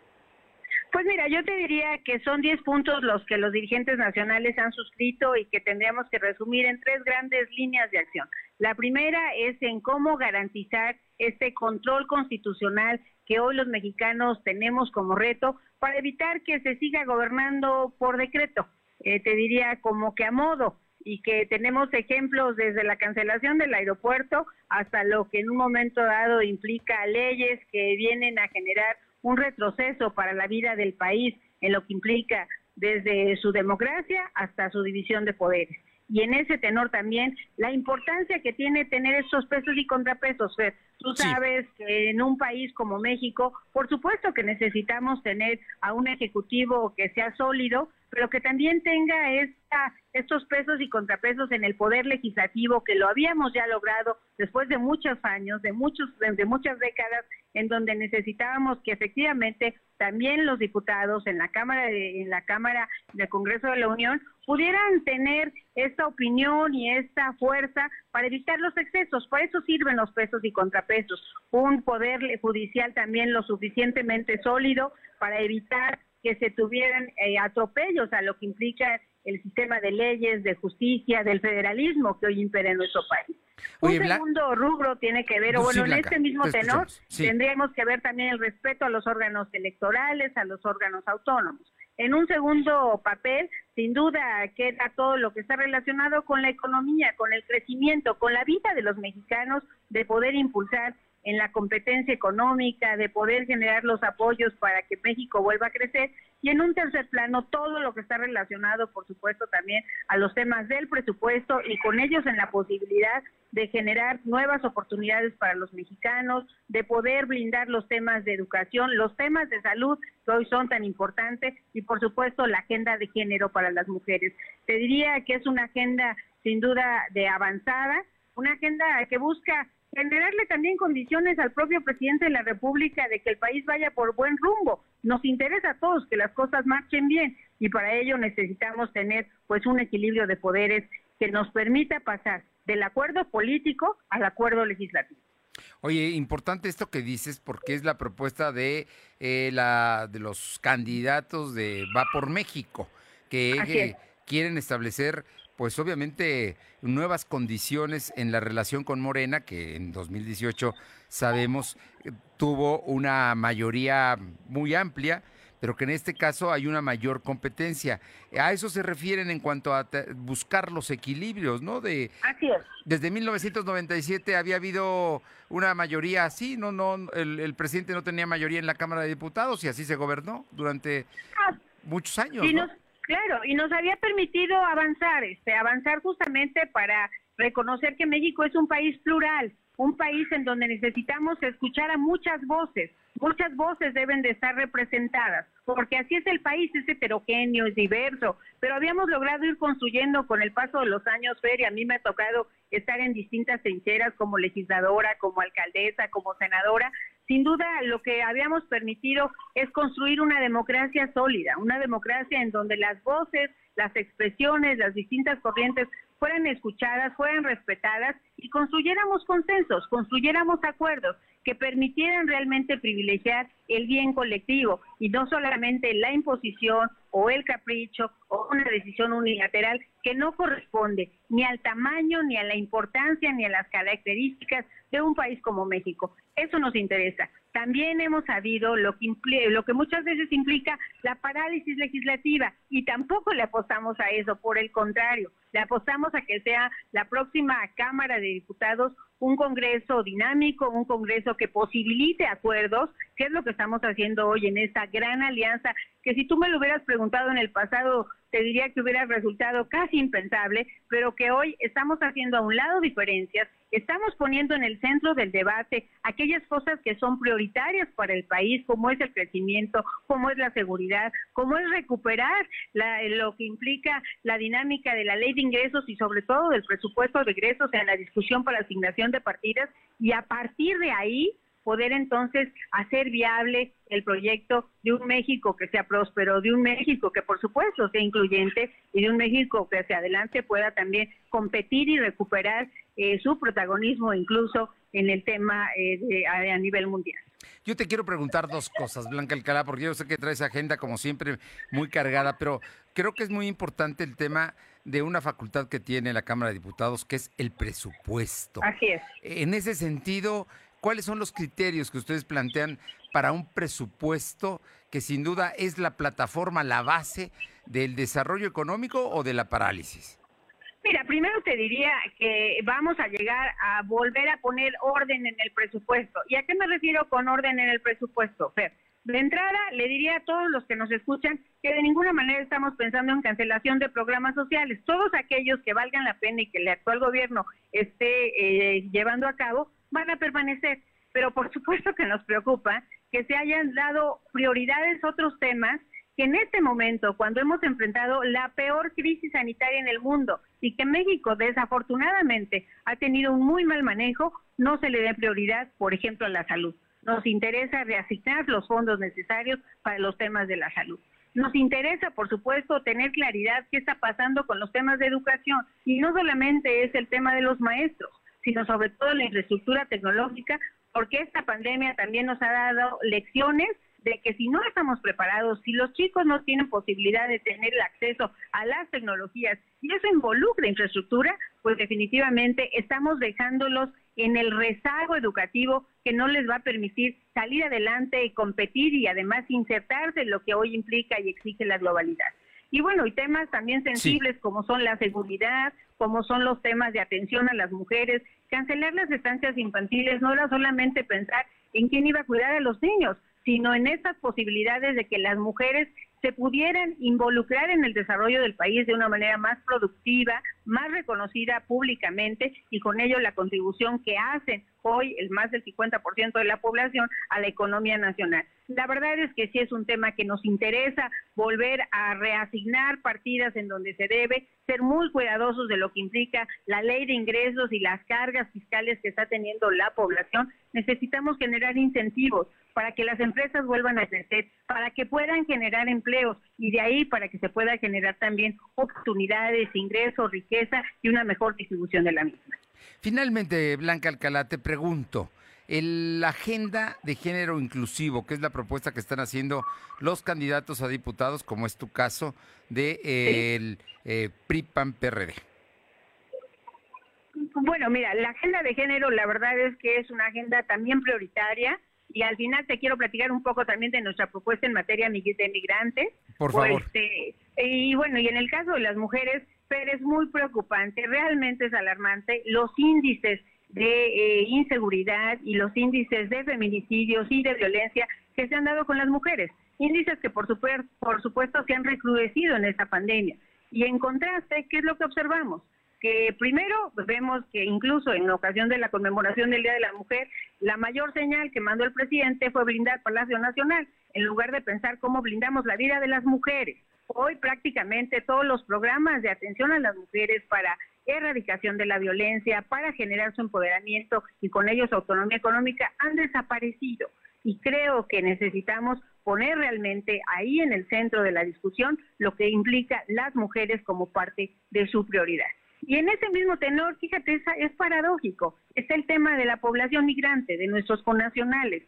Pues mira, yo te diría que son 10 puntos los que los dirigentes nacionales han suscrito y que tendríamos que resumir en tres grandes líneas de acción. La primera es en cómo garantizar este control constitucional que hoy los mexicanos tenemos como reto para evitar que se siga gobernando por decreto. Eh, te diría como que a modo y que tenemos ejemplos desde la cancelación del aeropuerto hasta lo que en un momento dado implica leyes que vienen a generar un retroceso para la vida del país en lo que implica desde su democracia hasta su división de poderes. Y en ese tenor también la importancia que tiene tener estos pesos y contrapesos. Tú sabes que en un país como México, por supuesto que necesitamos tener a un ejecutivo que sea sólido, pero que también tenga esta, estos pesos y contrapesos en el poder legislativo que lo habíamos ya logrado después de muchos años, de muchos, de muchas décadas, en donde necesitábamos que efectivamente también los diputados en la Cámara de, en la Cámara del Congreso de la Unión pudieran tener esta opinión y esta fuerza para evitar los excesos. Por eso sirven los pesos y contrapesos. Un poder judicial también lo suficientemente sólido para evitar que se tuvieran eh, atropellos a lo que implica el sistema de leyes, de justicia, del federalismo que hoy impera en nuestro país. Un segundo rubro tiene que ver, o bueno, en este mismo tenor, tendríamos que ver también el respeto a los órganos electorales, a los órganos autónomos. En un segundo papel, sin duda, queda todo lo que está relacionado con la economía, con el crecimiento, con la vida de los mexicanos, de poder impulsar en la competencia económica, de poder generar los apoyos para que México vuelva a crecer. Y en un tercer plano, todo lo que está relacionado, por supuesto, también a los temas del presupuesto y con ellos en la posibilidad de generar nuevas oportunidades para los mexicanos, de poder blindar los temas de educación, los temas de salud que hoy son tan importantes y, por supuesto, la agenda de género para las mujeres. Te diría que es una agenda sin duda de avanzada, una agenda que busca generarle también condiciones al propio presidente de la República de que el país vaya por buen rumbo. Nos interesa a todos que las cosas marchen bien y para ello necesitamos tener pues un equilibrio de poderes que nos permita pasar del acuerdo político al acuerdo legislativo. Oye, importante esto que dices porque es la propuesta de eh, la de los candidatos de Va por México que quieren establecer pues obviamente nuevas condiciones en la relación con Morena, que en 2018 sabemos eh, tuvo una mayoría muy amplia, pero que en este caso hay una mayor competencia. A eso se refieren en cuanto a buscar los equilibrios, ¿no? De, así es. Desde 1997 había habido una mayoría así, no, no, el, presidente no tenía mayoría en la Cámara de Diputados y así se gobernó durante ah, muchos años. ¿no? Claro, y nos había permitido avanzar, este, avanzar justamente para reconocer que México es un país plural, un país en donde necesitamos escuchar a muchas voces, muchas voces deben de estar representadas, porque así es el país, es heterogéneo, es diverso, pero habíamos logrado ir construyendo con el paso de los años, Fer, y a mí me ha tocado estar en distintas trincheras como legisladora, como alcaldesa, como senadora, sin duda lo que habíamos permitido es construir una democracia sólida, una democracia en donde las voces, las expresiones, las distintas corrientes fueran escuchadas, fueran respetadas y construyéramos consensos, construyéramos acuerdos que permitieran realmente privilegiar el bien colectivo y no solamente la imposición o el capricho o una decisión unilateral que no corresponde ni al tamaño, ni a la importancia, ni a las características de un país como México. Eso nos interesa. También hemos sabido lo que, lo que muchas veces implica la parálisis legislativa y tampoco le apostamos a eso, por el contrario, le apostamos a que sea la próxima Cámara de Diputados un Congreso dinámico, un Congreso que posibilite acuerdos, que es lo que estamos haciendo hoy en esta gran alianza, que si tú me lo hubieras preguntado en el pasado, te diría que hubiera resultado casi impensable, pero que hoy estamos haciendo a un lado diferencias, estamos poniendo en el centro del debate aquellas cosas que son prioritarias para el país, como es el crecimiento, como es la seguridad, como es recuperar lo que implica la dinámica de la ley de ingresos y sobre todo del presupuesto de ingresos en la discusión para asignación de partidas. Y a partir de ahí poder entonces hacer viable el proyecto de un México que sea próspero, de un México que por supuesto sea incluyente y de un México que hacia adelante pueda también competir y recuperar eh, su protagonismo incluso en el tema eh, a, nivel mundial. Yo te quiero preguntar dos cosas, Blanca Alcalá, porque yo sé que traes agenda como siempre muy cargada, pero creo que es muy importante el tema de una facultad que tiene la Cámara de Diputados, que es el presupuesto. Así es. En ese sentido, ¿cuáles son los criterios que ustedes plantean para un presupuesto que sin duda es la plataforma, la base del desarrollo económico o de la parálisis? Mira, primero te diría que vamos a llegar a volver a poner orden en el presupuesto. ¿Y a qué me refiero con orden en el presupuesto, Fer? De entrada, le diría a todos los que nos escuchan que de ninguna manera estamos pensando en cancelación de programas sociales. Todos aquellos que valgan la pena y que el actual gobierno esté eh, llevando a cabo van a permanecer. Pero por supuesto que nos preocupa que se hayan dado prioridades a otros temas que en este momento, cuando hemos enfrentado la peor crisis sanitaria en el mundo y que México desafortunadamente ha tenido un muy mal manejo, no se le dé prioridad, por ejemplo, a la salud. Nos interesa reasignar los fondos necesarios para los temas de la salud. Nos interesa, por supuesto, tener claridad qué está pasando con los temas de educación. Y no solamente es el tema de los maestros, sino sobre todo la infraestructura tecnológica, porque esta pandemia también nos ha dado lecciones de que si no estamos preparados, si los chicos no tienen posibilidad de tener el acceso a las tecnologías y eso involucra infraestructura, pues definitivamente estamos dejándolos en el rezago educativo que no les va a permitir salir adelante y competir y además insertarse en lo que hoy implica y exige la globalidad. Y bueno, y temas también sensibles como son la seguridad, como son los temas de atención a las mujeres, cancelar las estancias infantiles no era solamente pensar en quién iba a cuidar a los niños, sino en estas posibilidades de que las mujeres se pudieran involucrar en el desarrollo del país de una manera más productiva, más reconocida públicamente y con ello la contribución que hacen hoy el más del 50% de la población a la economía nacional. La verdad es que sí es un tema que nos interesa volver a reasignar partidas en donde se debe, ser muy cuidadosos de lo que implica la ley de ingresos y las cargas fiscales que está teniendo la población. Necesitamos generar incentivos para que las empresas vuelvan a crecer, para que puedan generar empleos y de ahí para que se pueda generar también oportunidades, ingresos, riqueza y una mejor distribución de la misma. Finalmente, Blanca Alcalá, te pregunto, la agenda de género inclusivo, que es la propuesta que están haciendo los candidatos a diputados, como es tu caso, de el eh, PRI-PAN-PRD. Bueno, mira, la agenda de género, la verdad es que es una agenda también prioritaria y al final te quiero platicar un poco también de nuestra propuesta en materia de migrantes. Por favor. Este, y bueno, y en el caso de las mujeres, pero es muy preocupante, realmente es alarmante los índices de eh, inseguridad y los índices de feminicidios y de violencia que se han dado con las mujeres. Índices que por, super, por supuesto se han recrudecido en esta pandemia. Y en contraste, ¿qué es lo que observamos? Que primero vemos que incluso en ocasión de la conmemoración del Día de la Mujer, la mayor señal que mandó el presidente fue blindar Palacio Nacional, en lugar de pensar cómo blindamos la vida de las mujeres. Hoy prácticamente todos los programas de atención a las mujeres para erradicación de la violencia, para generar su empoderamiento y con ello su autonomía económica han desaparecido. Y creo que necesitamos poner realmente ahí en el centro de la discusión lo que implica las mujeres como parte de su prioridad. Y en ese mismo tenor, fíjate, es, paradójico, es el tema de la población migrante, de nuestros connacionales.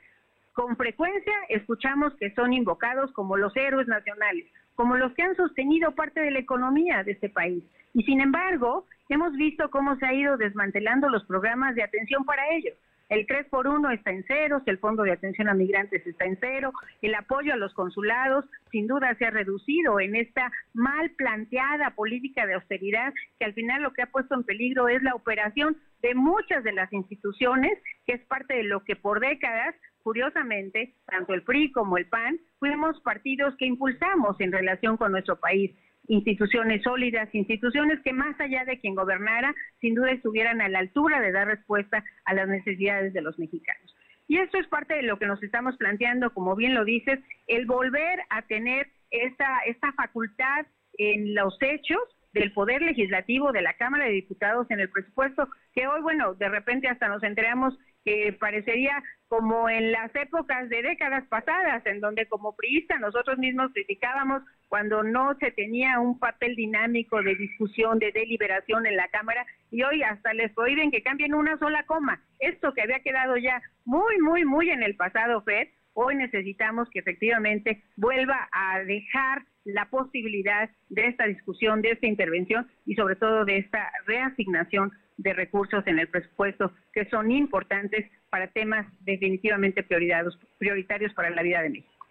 Con frecuencia escuchamos que son invocados como los héroes nacionales, como los que han sostenido parte de la economía de este país. Y sin embargo, hemos visto cómo se ha ido desmantelando los programas de atención para ellos. El 3 por 1 está en ceros, el Fondo de Atención a Migrantes está en cero, el apoyo a los consulados sin duda se ha reducido en esta mal planteada política de austeridad que al final lo que ha puesto en peligro es la operación de muchas de las instituciones, que es parte de lo que por décadas curiosamente, tanto el PRI como el PAN fuimos partidos que impulsamos en relación con nuestro país instituciones sólidas, instituciones que más allá de quien gobernara, sin duda estuvieran a la altura de dar respuesta a las necesidades de los mexicanos. Y esto es parte de lo que nos estamos planteando, como bien lo dices, el volver a tener esta, esta facultad en los hechos del Poder Legislativo de la Cámara de Diputados en el presupuesto, que hoy, bueno, de repente hasta nos enteramos que parecería como en las épocas de décadas pasadas, en donde como priista nosotros mismos criticábamos cuando no se tenía un papel dinámico de discusión, de deliberación en la Cámara, y hoy hasta les prohíben que cambien una sola coma. Esto que había quedado ya muy, muy, muy en el pasado, Fed, hoy necesitamos que efectivamente vuelva a dejar la posibilidad de esta discusión, de esta intervención y sobre todo de esta reasignación de recursos en el presupuesto que son importantes para temas definitivamente prioritarios para la vida de México.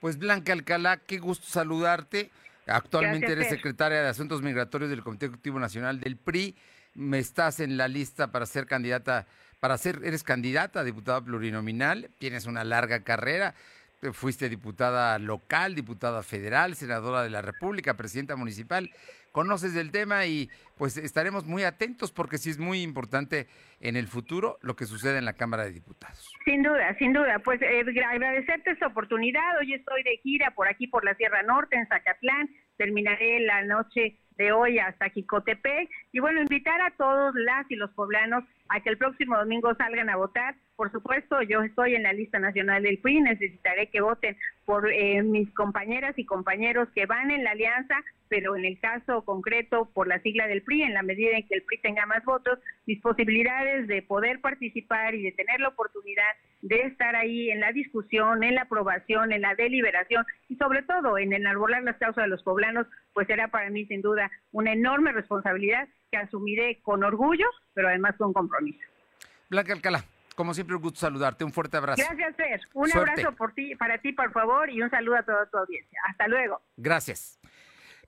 Pues Blanca Alcalá, qué gusto saludarte. Actualmente eres secretaria de Asuntos Migratorios del Comité Ejecutivo Nacional del PRI. Me estás en la lista para ser candidata, para ser, eres candidata a diputada plurinominal, tienes una larga carrera fuiste diputada local, diputada federal, senadora de la República, presidenta municipal. Conoces del tema y pues estaremos muy atentos porque sí es muy importante en el futuro lo que sucede en la Cámara de Diputados. Sin duda, sin duda. Pues eh, agradecerte esta oportunidad. Hoy estoy de gira por aquí, por la Sierra Norte, en Zacatlán. Terminaré la noche de hoy hasta Jicotepec. Y bueno, invitar a todos las y los poblanos a que el próximo domingo salgan a votar. Por supuesto, yo estoy en la lista nacional del PRI, necesitaré que voten por eh, mis compañeras y compañeros que van en la alianza, pero en el caso concreto por la sigla del PRI, en la medida en que el PRI tenga más votos, mis posibilidades de poder participar y de tener la oportunidad de estar ahí en la discusión, en la aprobación, en la deliberación y sobre todo en enarbolar las causas de los poblanos, pues será para mí sin duda una enorme responsabilidad que asumiré con orgullo, pero además con compromiso. Blanca Alcalá, como siempre, un gusto saludarte. Un fuerte abrazo. Gracias, Fer. Un abrazo por ti, para ti, por favor, y un saludo a toda tu audiencia. Hasta luego. Gracias.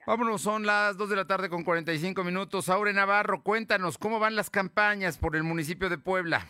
Vámonos, son las 2 de la tarde con 45 minutos. Aure Navarro, cuéntanos cómo van las campañas por el municipio de Puebla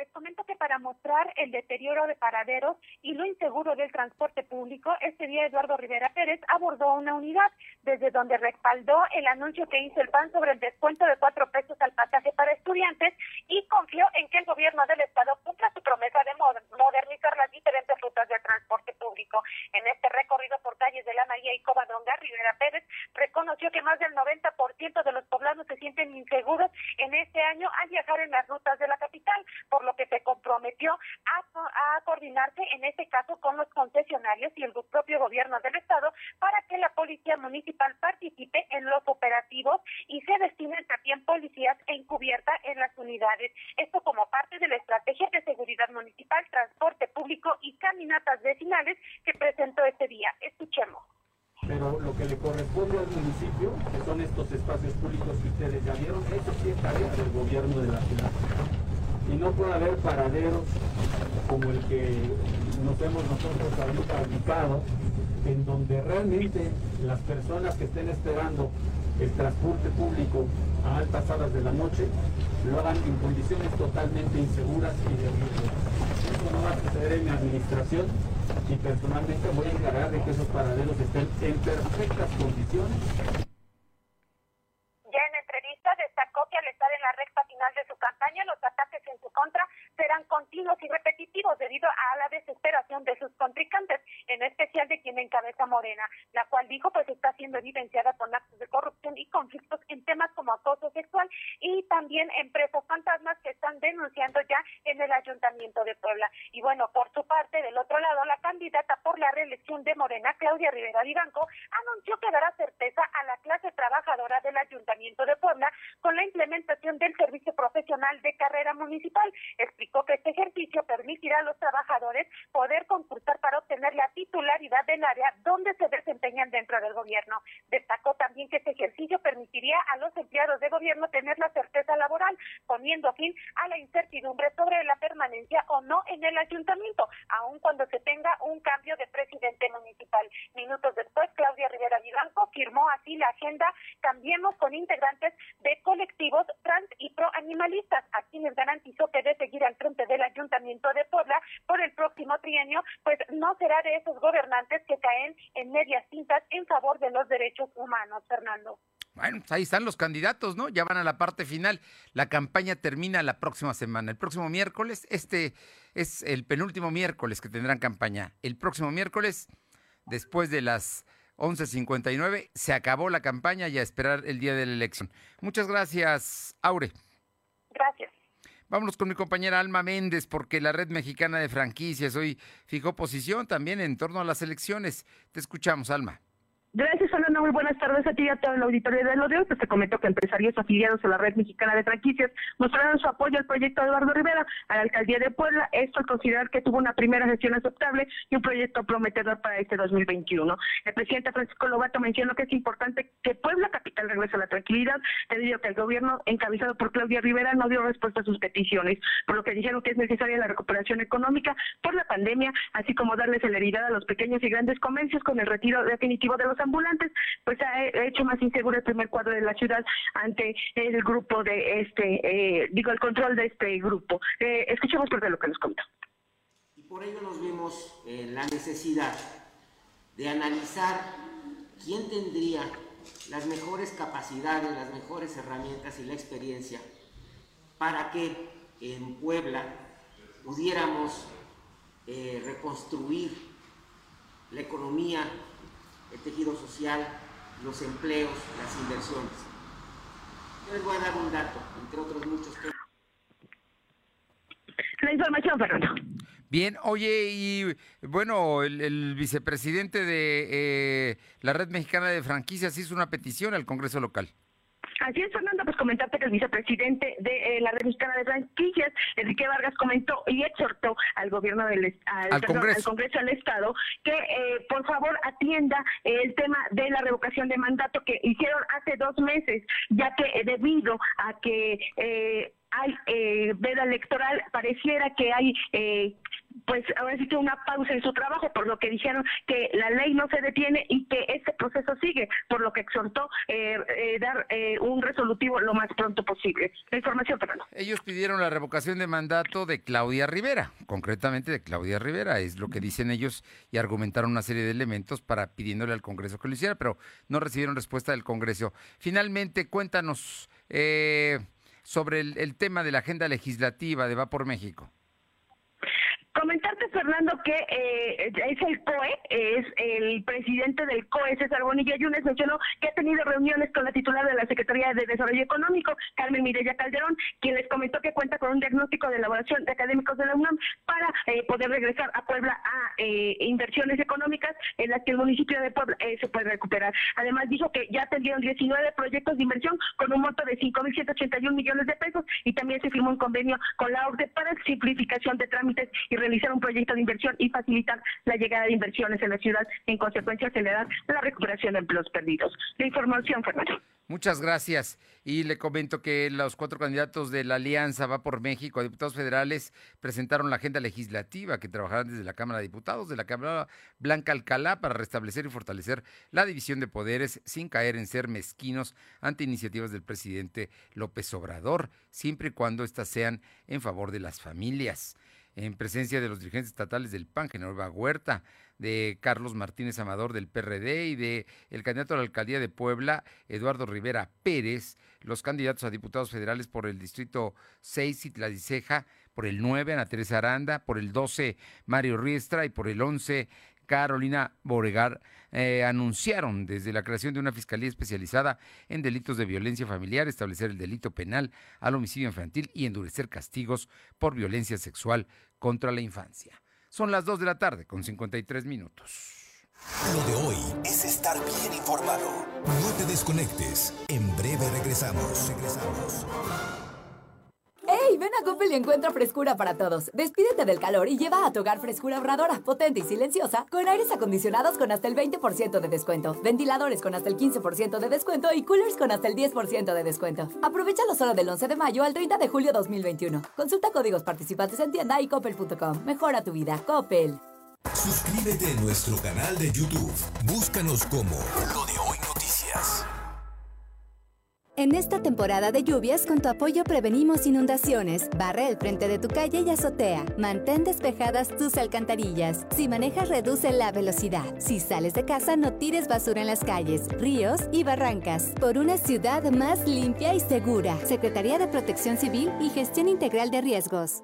les comento que para mostrar el deterioro de paraderos y lo inseguro del transporte público, este día Eduardo Rivera Pérez abordó una unidad desde donde respaldó el anuncio que hizo el PAN sobre el descuento de cuatro pesos al pasaje para estudiantes y confió en que el gobierno del estado cumpla su promesa de modernizar las diferentes rutas de transporte público. En este recorrido por calles de la María y Covadonga, Rivera Pérez reconoció que más del 90% de los poblanos se sienten inseguros en este año al viajar en las rutas de la capital, por lo que se comprometió a, a coordinarse en este caso con los concesionarios y el propio gobierno del estado para que la policía municipal participe en los operativos y se destinen también policías encubierta en las unidades. Esto como parte de la estrategia de seguridad municipal, transporte público y caminatas vecinales que presentó este día. Escuchemos pero lo que le corresponde al municipio, que son estos espacios públicos que ustedes ya vieron, eso sí es tarea del gobierno de la ciudad y no puede haber paraderos como el que nos hemos nosotros ahorita ubicado, en donde realmente las personas que estén esperando el transporte público a altas horas de la noche lo hagan en condiciones totalmente inseguras y de riesgo. Eso no va a suceder en mi administración y personalmente voy a encargar de que esos paraderos estén en perfectas condiciones. Ya en entrevista destacó que al estar en la recta final de su campaña, los ataques en su contra serán continuos y repetitivos debido a la desesperación de sus contrincantes, en especial de quien encabeza Morena, la cual dijo pues está siendo evidenciada por actos de corrupción y conflictos en temas como acoso sexual y también empresas fantasmas que están denunciando ya en el Ayuntamiento de Puebla. Y bueno, por su parte, del otro lado, la candidata por la reelección de Morena, Claudia Rivera Vivanco, anunció que dará certeza a la clase trabajadora del Ayuntamiento de Puebla con la implementación del servicio profesional de carrera municipal. Explicó que este ejercicio permitirá a los trabajadores poder concursar para obtener la titularidad del área donde se desempeñan dentro del gobierno. Destacó también que este ejercicio permitiría a los empleados de gobierno tener la certeza laboral, poniendo fin a la incertidumbre sobre la permanencia o no en el ayuntamiento, aun cuando se tenga un cambio de presidente municipal. Minutos después, Claudia Rivera Vivanco firmó así la agenda Cambiemos con integrantes de colectivos trans y proanimalistas, a quienes garantizó que de seguir al frente del Ayuntamiento de Puebla por el próximo trienio, pues no será de esos gobernantes que caen en medias tintas en favor de los derechos humanos, Fernando. Bueno, pues ahí están los candidatos, ¿no? Ya van a la parte final. La campaña termina la próxima semana. El próximo miércoles, este es el penúltimo miércoles que tendrán campaña. El próximo miércoles, después de las 1159. Se acabó la campaña y a esperar el día de la elección. Muchas gracias, Aure. Gracias. Vámonos con mi compañera Alma Méndez, porque la Red Mexicana de Franquicias hoy fijó posición también en torno a las elecciones. Te escuchamos, Alma. Gracias, Fernanda. Muy buenas tardes a ti y a todo el auditorio de lo de hoy. Pues te comento que empresarios afiliados a la Red Mexicana de Franquicias mostraron su apoyo al proyecto de Eduardo Rivera a la alcaldía de Puebla. Esto al considerar que tuvo una primera gestión aceptable y un proyecto prometedor para este 2021. El presidente Francisco Lobato mencionó que es importante que Puebla capital regrese a la tranquilidad, debido a que el gobierno encabezado por Claudia Rivera no dio respuesta a sus peticiones, por lo que dijeron que es necesaria la recuperación económica por la pandemia, así como darle celeridad a los pequeños y grandes comercios con el retiro definitivo de los ambulantes, pues ha hecho más inseguro el primer cuadro de la ciudad ante el grupo de este, eh, digo, el control de este grupo. Eh, escuchemos por de lo que nos contó. Y por ello nos vemos en la necesidad de analizar quién tendría las mejores capacidades, las mejores herramientas y la experiencia para que en Puebla pudiéramos eh, reconstruir la economía el tejido social, los empleos, las inversiones. Yo les voy a dar un dato, entre otros muchos temas. La información, Fernando. Bien, oye, y bueno, el, vicepresidente de eh, la Red Mexicana de Franquicias hizo una petición al Congreso local. Así es, Fernando, comentarte que el vicepresidente de eh, la Red Mexicana de Franquicias, Enrique Vargas, comentó y exhortó al gobierno del al, Congreso. del Estado que eh, por favor atienda el tema de la revocación de mandato que hicieron hace dos meses, ya que eh, debido a que hay eh, veda electoral, pareciera que hay eh, pues ahora sí que una pausa en su trabajo, por lo que dijeron que la ley no se detiene y que este proceso sigue, por lo que exhortó eh, eh dar eh, un resolutivo lo más pronto posible. La información, perdón. Ellos pidieron la revocación de mandato de Claudia Rivera, concretamente de Claudia Rivera, es lo que dicen ellos y argumentaron una serie de elementos para pidiéndole al Congreso que lo hiciera, pero no recibieron respuesta del Congreso. Finalmente, cuéntanos eh, sobre el, el tema de la agenda legislativa de Va por México. Comentarte, Fernando, que eh, es el COE, es el presidente del COE, César Bonilla Yunes, mencionó que ha tenido reuniones con la titular de la Secretaría de Desarrollo Económico, Carmen Mireya Calderón, quien les comentó que cuenta con un diagnóstico de elaboración de académicos de la UNAM para eh, poder regresar a Puebla a eh, inversiones económicas en las que el municipio de Puebla se puede recuperar. Además, dijo que ya atendieron 19 proyectos de inversión con un monto de 5.181 millones de pesos y también se firmó un convenio con la OCDE para simplificación de trámites y realizar un proyecto de inversión y facilitar la llegada de inversiones en la ciudad, en consecuencia acelerar la recuperación de empleos perdidos. La información, Fernando. Muchas gracias. Y le comento que los cuatro candidatos de la Alianza Va por México a diputados federales presentaron la agenda legislativa que trabajarán desde la Cámara de Diputados, de la Cámara Blanca Alcalá, para restablecer y fortalecer la división de poderes sin caer en ser mezquinos ante iniciativas del presidente López Obrador, siempre y cuando éstas sean en favor de las familias en presencia de los dirigentes estatales del PAN, Genoveva Huerta, de Carlos Martínez Amador del PRD y de el candidato a la alcaldía de Puebla, Eduardo Rivera Pérez, los candidatos a diputados federales por el distrito 6, Citladiceja, por el 9, Ana Teresa Aranda, por el 12, Mario Riestra y por el 11, Carolina Boregar eh, anunciaron desde la creación de una fiscalía especializada en delitos de violencia familiar, establecer el delito penal al homicidio infantil y endurecer castigos por violencia sexual contra la infancia. Son las 2 de la tarde con 53 minutos. Lo de hoy es estar bien informado. No te desconectes. En breve regresamos. Regresamos. Coppel encuentra frescura para todos. Despídete del calor y lleva a tu hogar frescura ahorradora, potente y silenciosa, con aires acondicionados con hasta el 20% de descuento, ventiladores con hasta el 15% de descuento y coolers con hasta el 10% de descuento. Aprovechalo solo del 11 de mayo al 30 de julio 2021. Consulta códigos participantes en tienda y coppel.com. Mejora tu vida. Coppel. Suscríbete a nuestro canal de YouTube. Búscanos como Lo de Hoy. En esta temporada de lluvias, con tu apoyo prevenimos inundaciones. Barre el frente de tu calle y azotea. Mantén despejadas tus alcantarillas. Si manejas, reduce la velocidad. Si sales de casa, no tires basura en las calles, ríos y barrancas. Por una ciudad más limpia y segura. Secretaría de Protección Civil y Gestión Integral de Riesgos.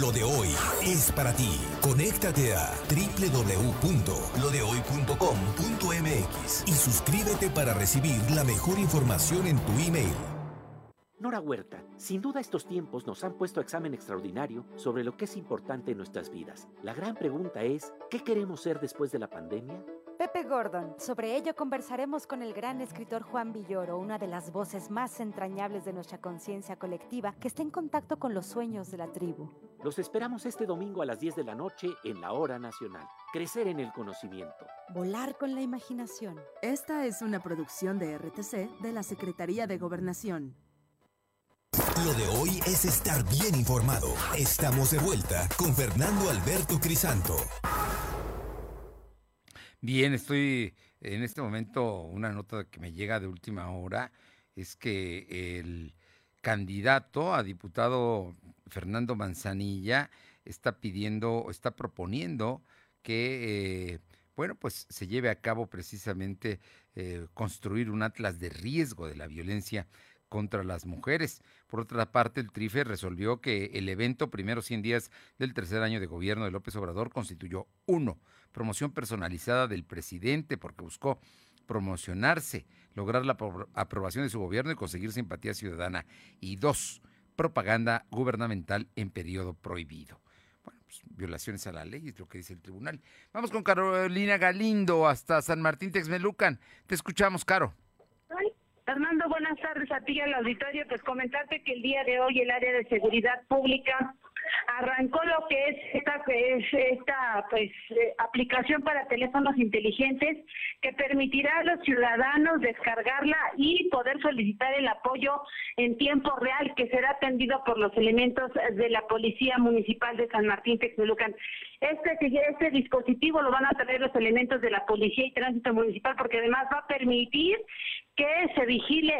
Lo de hoy es para ti. Conéctate a www.lodehoy.com.mx y suscríbete para recibir la mejor información en tu email. Nora Huerta, sin duda estos tiempos nos han puesto examen extraordinario sobre lo que es importante en nuestras vidas. La gran pregunta es, ¿qué queremos ser después de la pandemia? Pepe Gordon. Sobre ello conversaremos con el gran escritor Juan Villoro, una de las voces más entrañables de nuestra conciencia colectiva que está en contacto con los sueños de la tribu. Los esperamos este domingo a las 10 de la noche en la Hora Nacional. Crecer en el conocimiento. Volar con la imaginación. Esta es una producción de RTC de la Secretaría de Gobernación. Lo de hoy es estar bien informado. Estamos de vuelta con Fernando Alberto Crisanto. Bien, estoy en este momento, una nota que me llega de última hora es que el candidato a diputado Fernando Manzanilla está pidiendo, está proponiendo que, eh, bueno, pues se lleve a cabo precisamente eh, construir un atlas de riesgo de la violencia contra las mujeres. Por otra parte, el TRIFE resolvió que el evento Primero 100 días del tercer año de gobierno de López Obrador constituyó uno, promoción personalizada del presidente porque buscó promocionarse, lograr la aprobación de su gobierno y conseguir simpatía ciudadana. Y dos, propaganda gubernamental en periodo prohibido. Bueno, pues violaciones a la ley es lo que dice el tribunal. Vamos con Carolina Galindo hasta San Martín Texmelucan. Te escuchamos, Caro. Fernando, buenas tardes a ti al auditorio. Pues comentarte que el día de hoy el área de seguridad pública arrancó lo que es esta, pues, eh, aplicación para teléfonos inteligentes que permitirá a los ciudadanos descargarla y poder solicitar el apoyo en tiempo real que será atendido por los elementos de la Policía Municipal de San Martín Texmelucan. Este, este dispositivo lo van a tener los elementos de la Policía y Tránsito Municipal porque además va a permitir que se vigile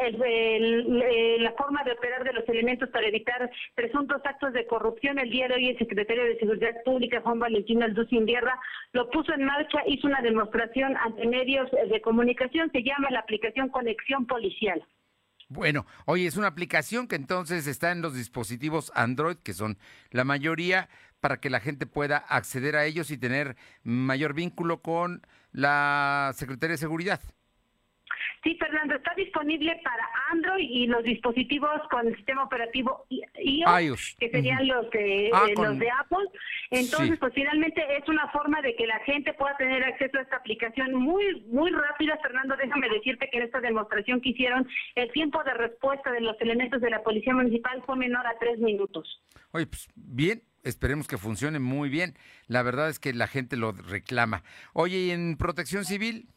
la forma de operar de los elementos para evitar presuntos actos de corrupción. El día de hoy el secretario de Seguridad Pública, Juan Valentín Alduz Indierra, lo puso en marcha, hizo una demostración ante medios de comunicación, se llama la aplicación Conexión Policial. Bueno, hoy es una aplicación que entonces está en los dispositivos Android, que son la mayoría, para que la gente pueda acceder a ellos y tener mayor vínculo con la Secretaría de Seguridad. Sí, Fernando, está disponible para Android y los dispositivos con el sistema operativo iOS, que serían los de ah, eh, los de Apple. Entonces, pues finalmente es una forma de que la gente pueda tener acceso a esta aplicación muy muy rápida. Fernando, déjame decirte que en esta demostración que hicieron, el tiempo de respuesta de los elementos de la Policía Municipal fue menor a tres minutos. Oye, pues bien, esperemos que funcione muy bien. La verdad es que la gente lo reclama. Oye, ¿y en protección civil?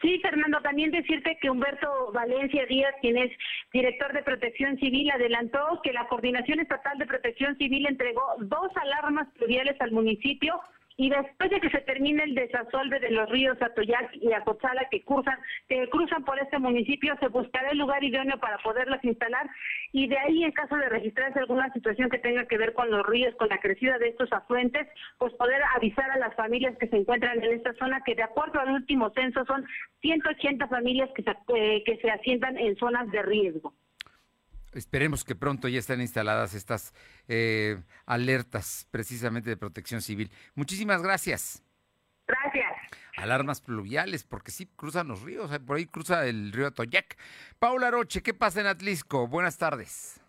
Sí, Fernando, también decirte que Humberto Valencia Díaz, quien es director de Protección Civil, adelantó que la Coordinación Estatal de Protección Civil entregó dos alarmas pluviales al municipio y después de que se termine el desasolve de los ríos Atoyac y Acochala que cruzan, que cruzan por este municipio, se buscará el lugar idóneo para poderlas instalar y de ahí en caso de registrarse alguna situación que tenga que ver con los ríos, con la crecida de estos afluentes, pues poder avisar a las familias que se encuentran en esta zona que de acuerdo al último censo son 180 familias eh, que se asientan en zonas de riesgo. Esperemos que pronto ya estén instaladas estas eh, alertas precisamente de protección civil. Muchísimas gracias. Gracias. Alarmas pluviales, porque sí cruzan los ríos, por ahí cruza el río Toyac. Paula Roche, ¿qué pasa en Atlisco? Buenas tardes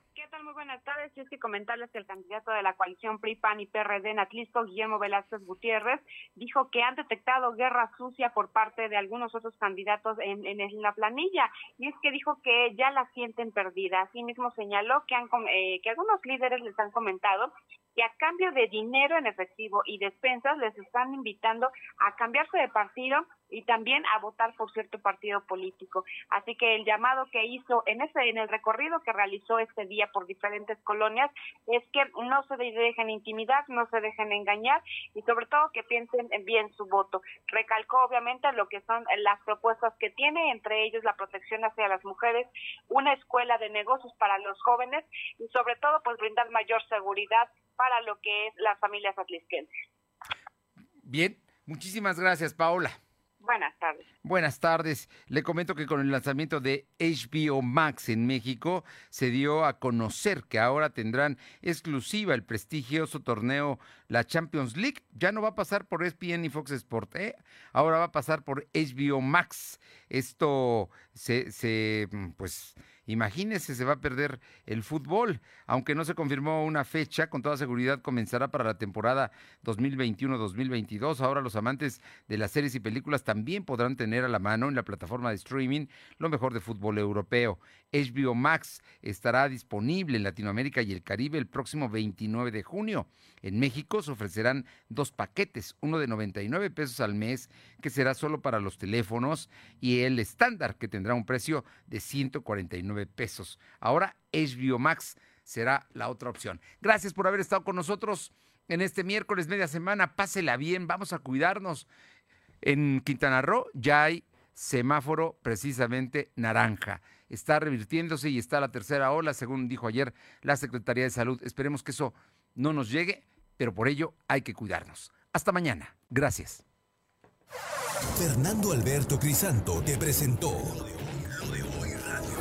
buenas tardes. Yo es que comentarles que el candidato de la coalición PRI, PAN y PRD en Atlisco, Guillermo Velázquez Gutiérrez, dijo que han detectado guerra sucia por parte de algunos otros candidatos en, en, la planilla. Y es que dijo que ya la sienten perdida. Asimismo señaló que, han, eh, que algunos líderes les han comentado que a cambio de dinero en efectivo y despensas les están invitando a cambiarse de partido y también a votar por cierto partido político. Así que el llamado que hizo en ese en el recorrido que realizó este día por diferentes colonias es que no se dejen intimidar, no se dejen engañar y sobre todo que piensen bien su voto. Recalcó obviamente lo que son las propuestas que tiene, entre ellos la protección hacia las mujeres, una escuela de negocios para los jóvenes y sobre todo pues brindar mayor seguridad para lo que es las familias atlisquenses. Bien, muchísimas gracias Paola. Buenas tardes. Buenas tardes. Le comento que con el lanzamiento de HBO Max en México se dio a conocer que ahora tendrán exclusiva el prestigioso torneo la Champions League. Ya no va a pasar por ESPN y Fox Sport, ¿eh? ahora va a pasar por HBO Max. Esto se, se pues Imagínese, se va a perder el fútbol. Aunque no se confirmó una fecha, con toda seguridad comenzará para la temporada 2021-2022. Ahora los amantes de las series y películas también podrán tener a la mano en la plataforma de streaming lo mejor de fútbol europeo. HBO Max estará disponible en Latinoamérica y el Caribe el próximo 29 de junio. En México se ofrecerán dos paquetes, uno de 99 pesos al mes, que será solo para los teléfonos, y el estándar, que tendrá un precio de 149 pesos. Ahora HBO Max será la otra opción. Gracias por haber estado con nosotros en este miércoles media semana. Pásela bien, vamos a cuidarnos. En Quintana Roo ya hay semáforo precisamente naranja. Está revirtiéndose y está la tercera ola, según dijo ayer la Secretaría de Salud. Esperemos que eso no nos llegue, pero por ello hay que cuidarnos. Hasta mañana. Gracias. Fernando Alberto Crisanto te presentó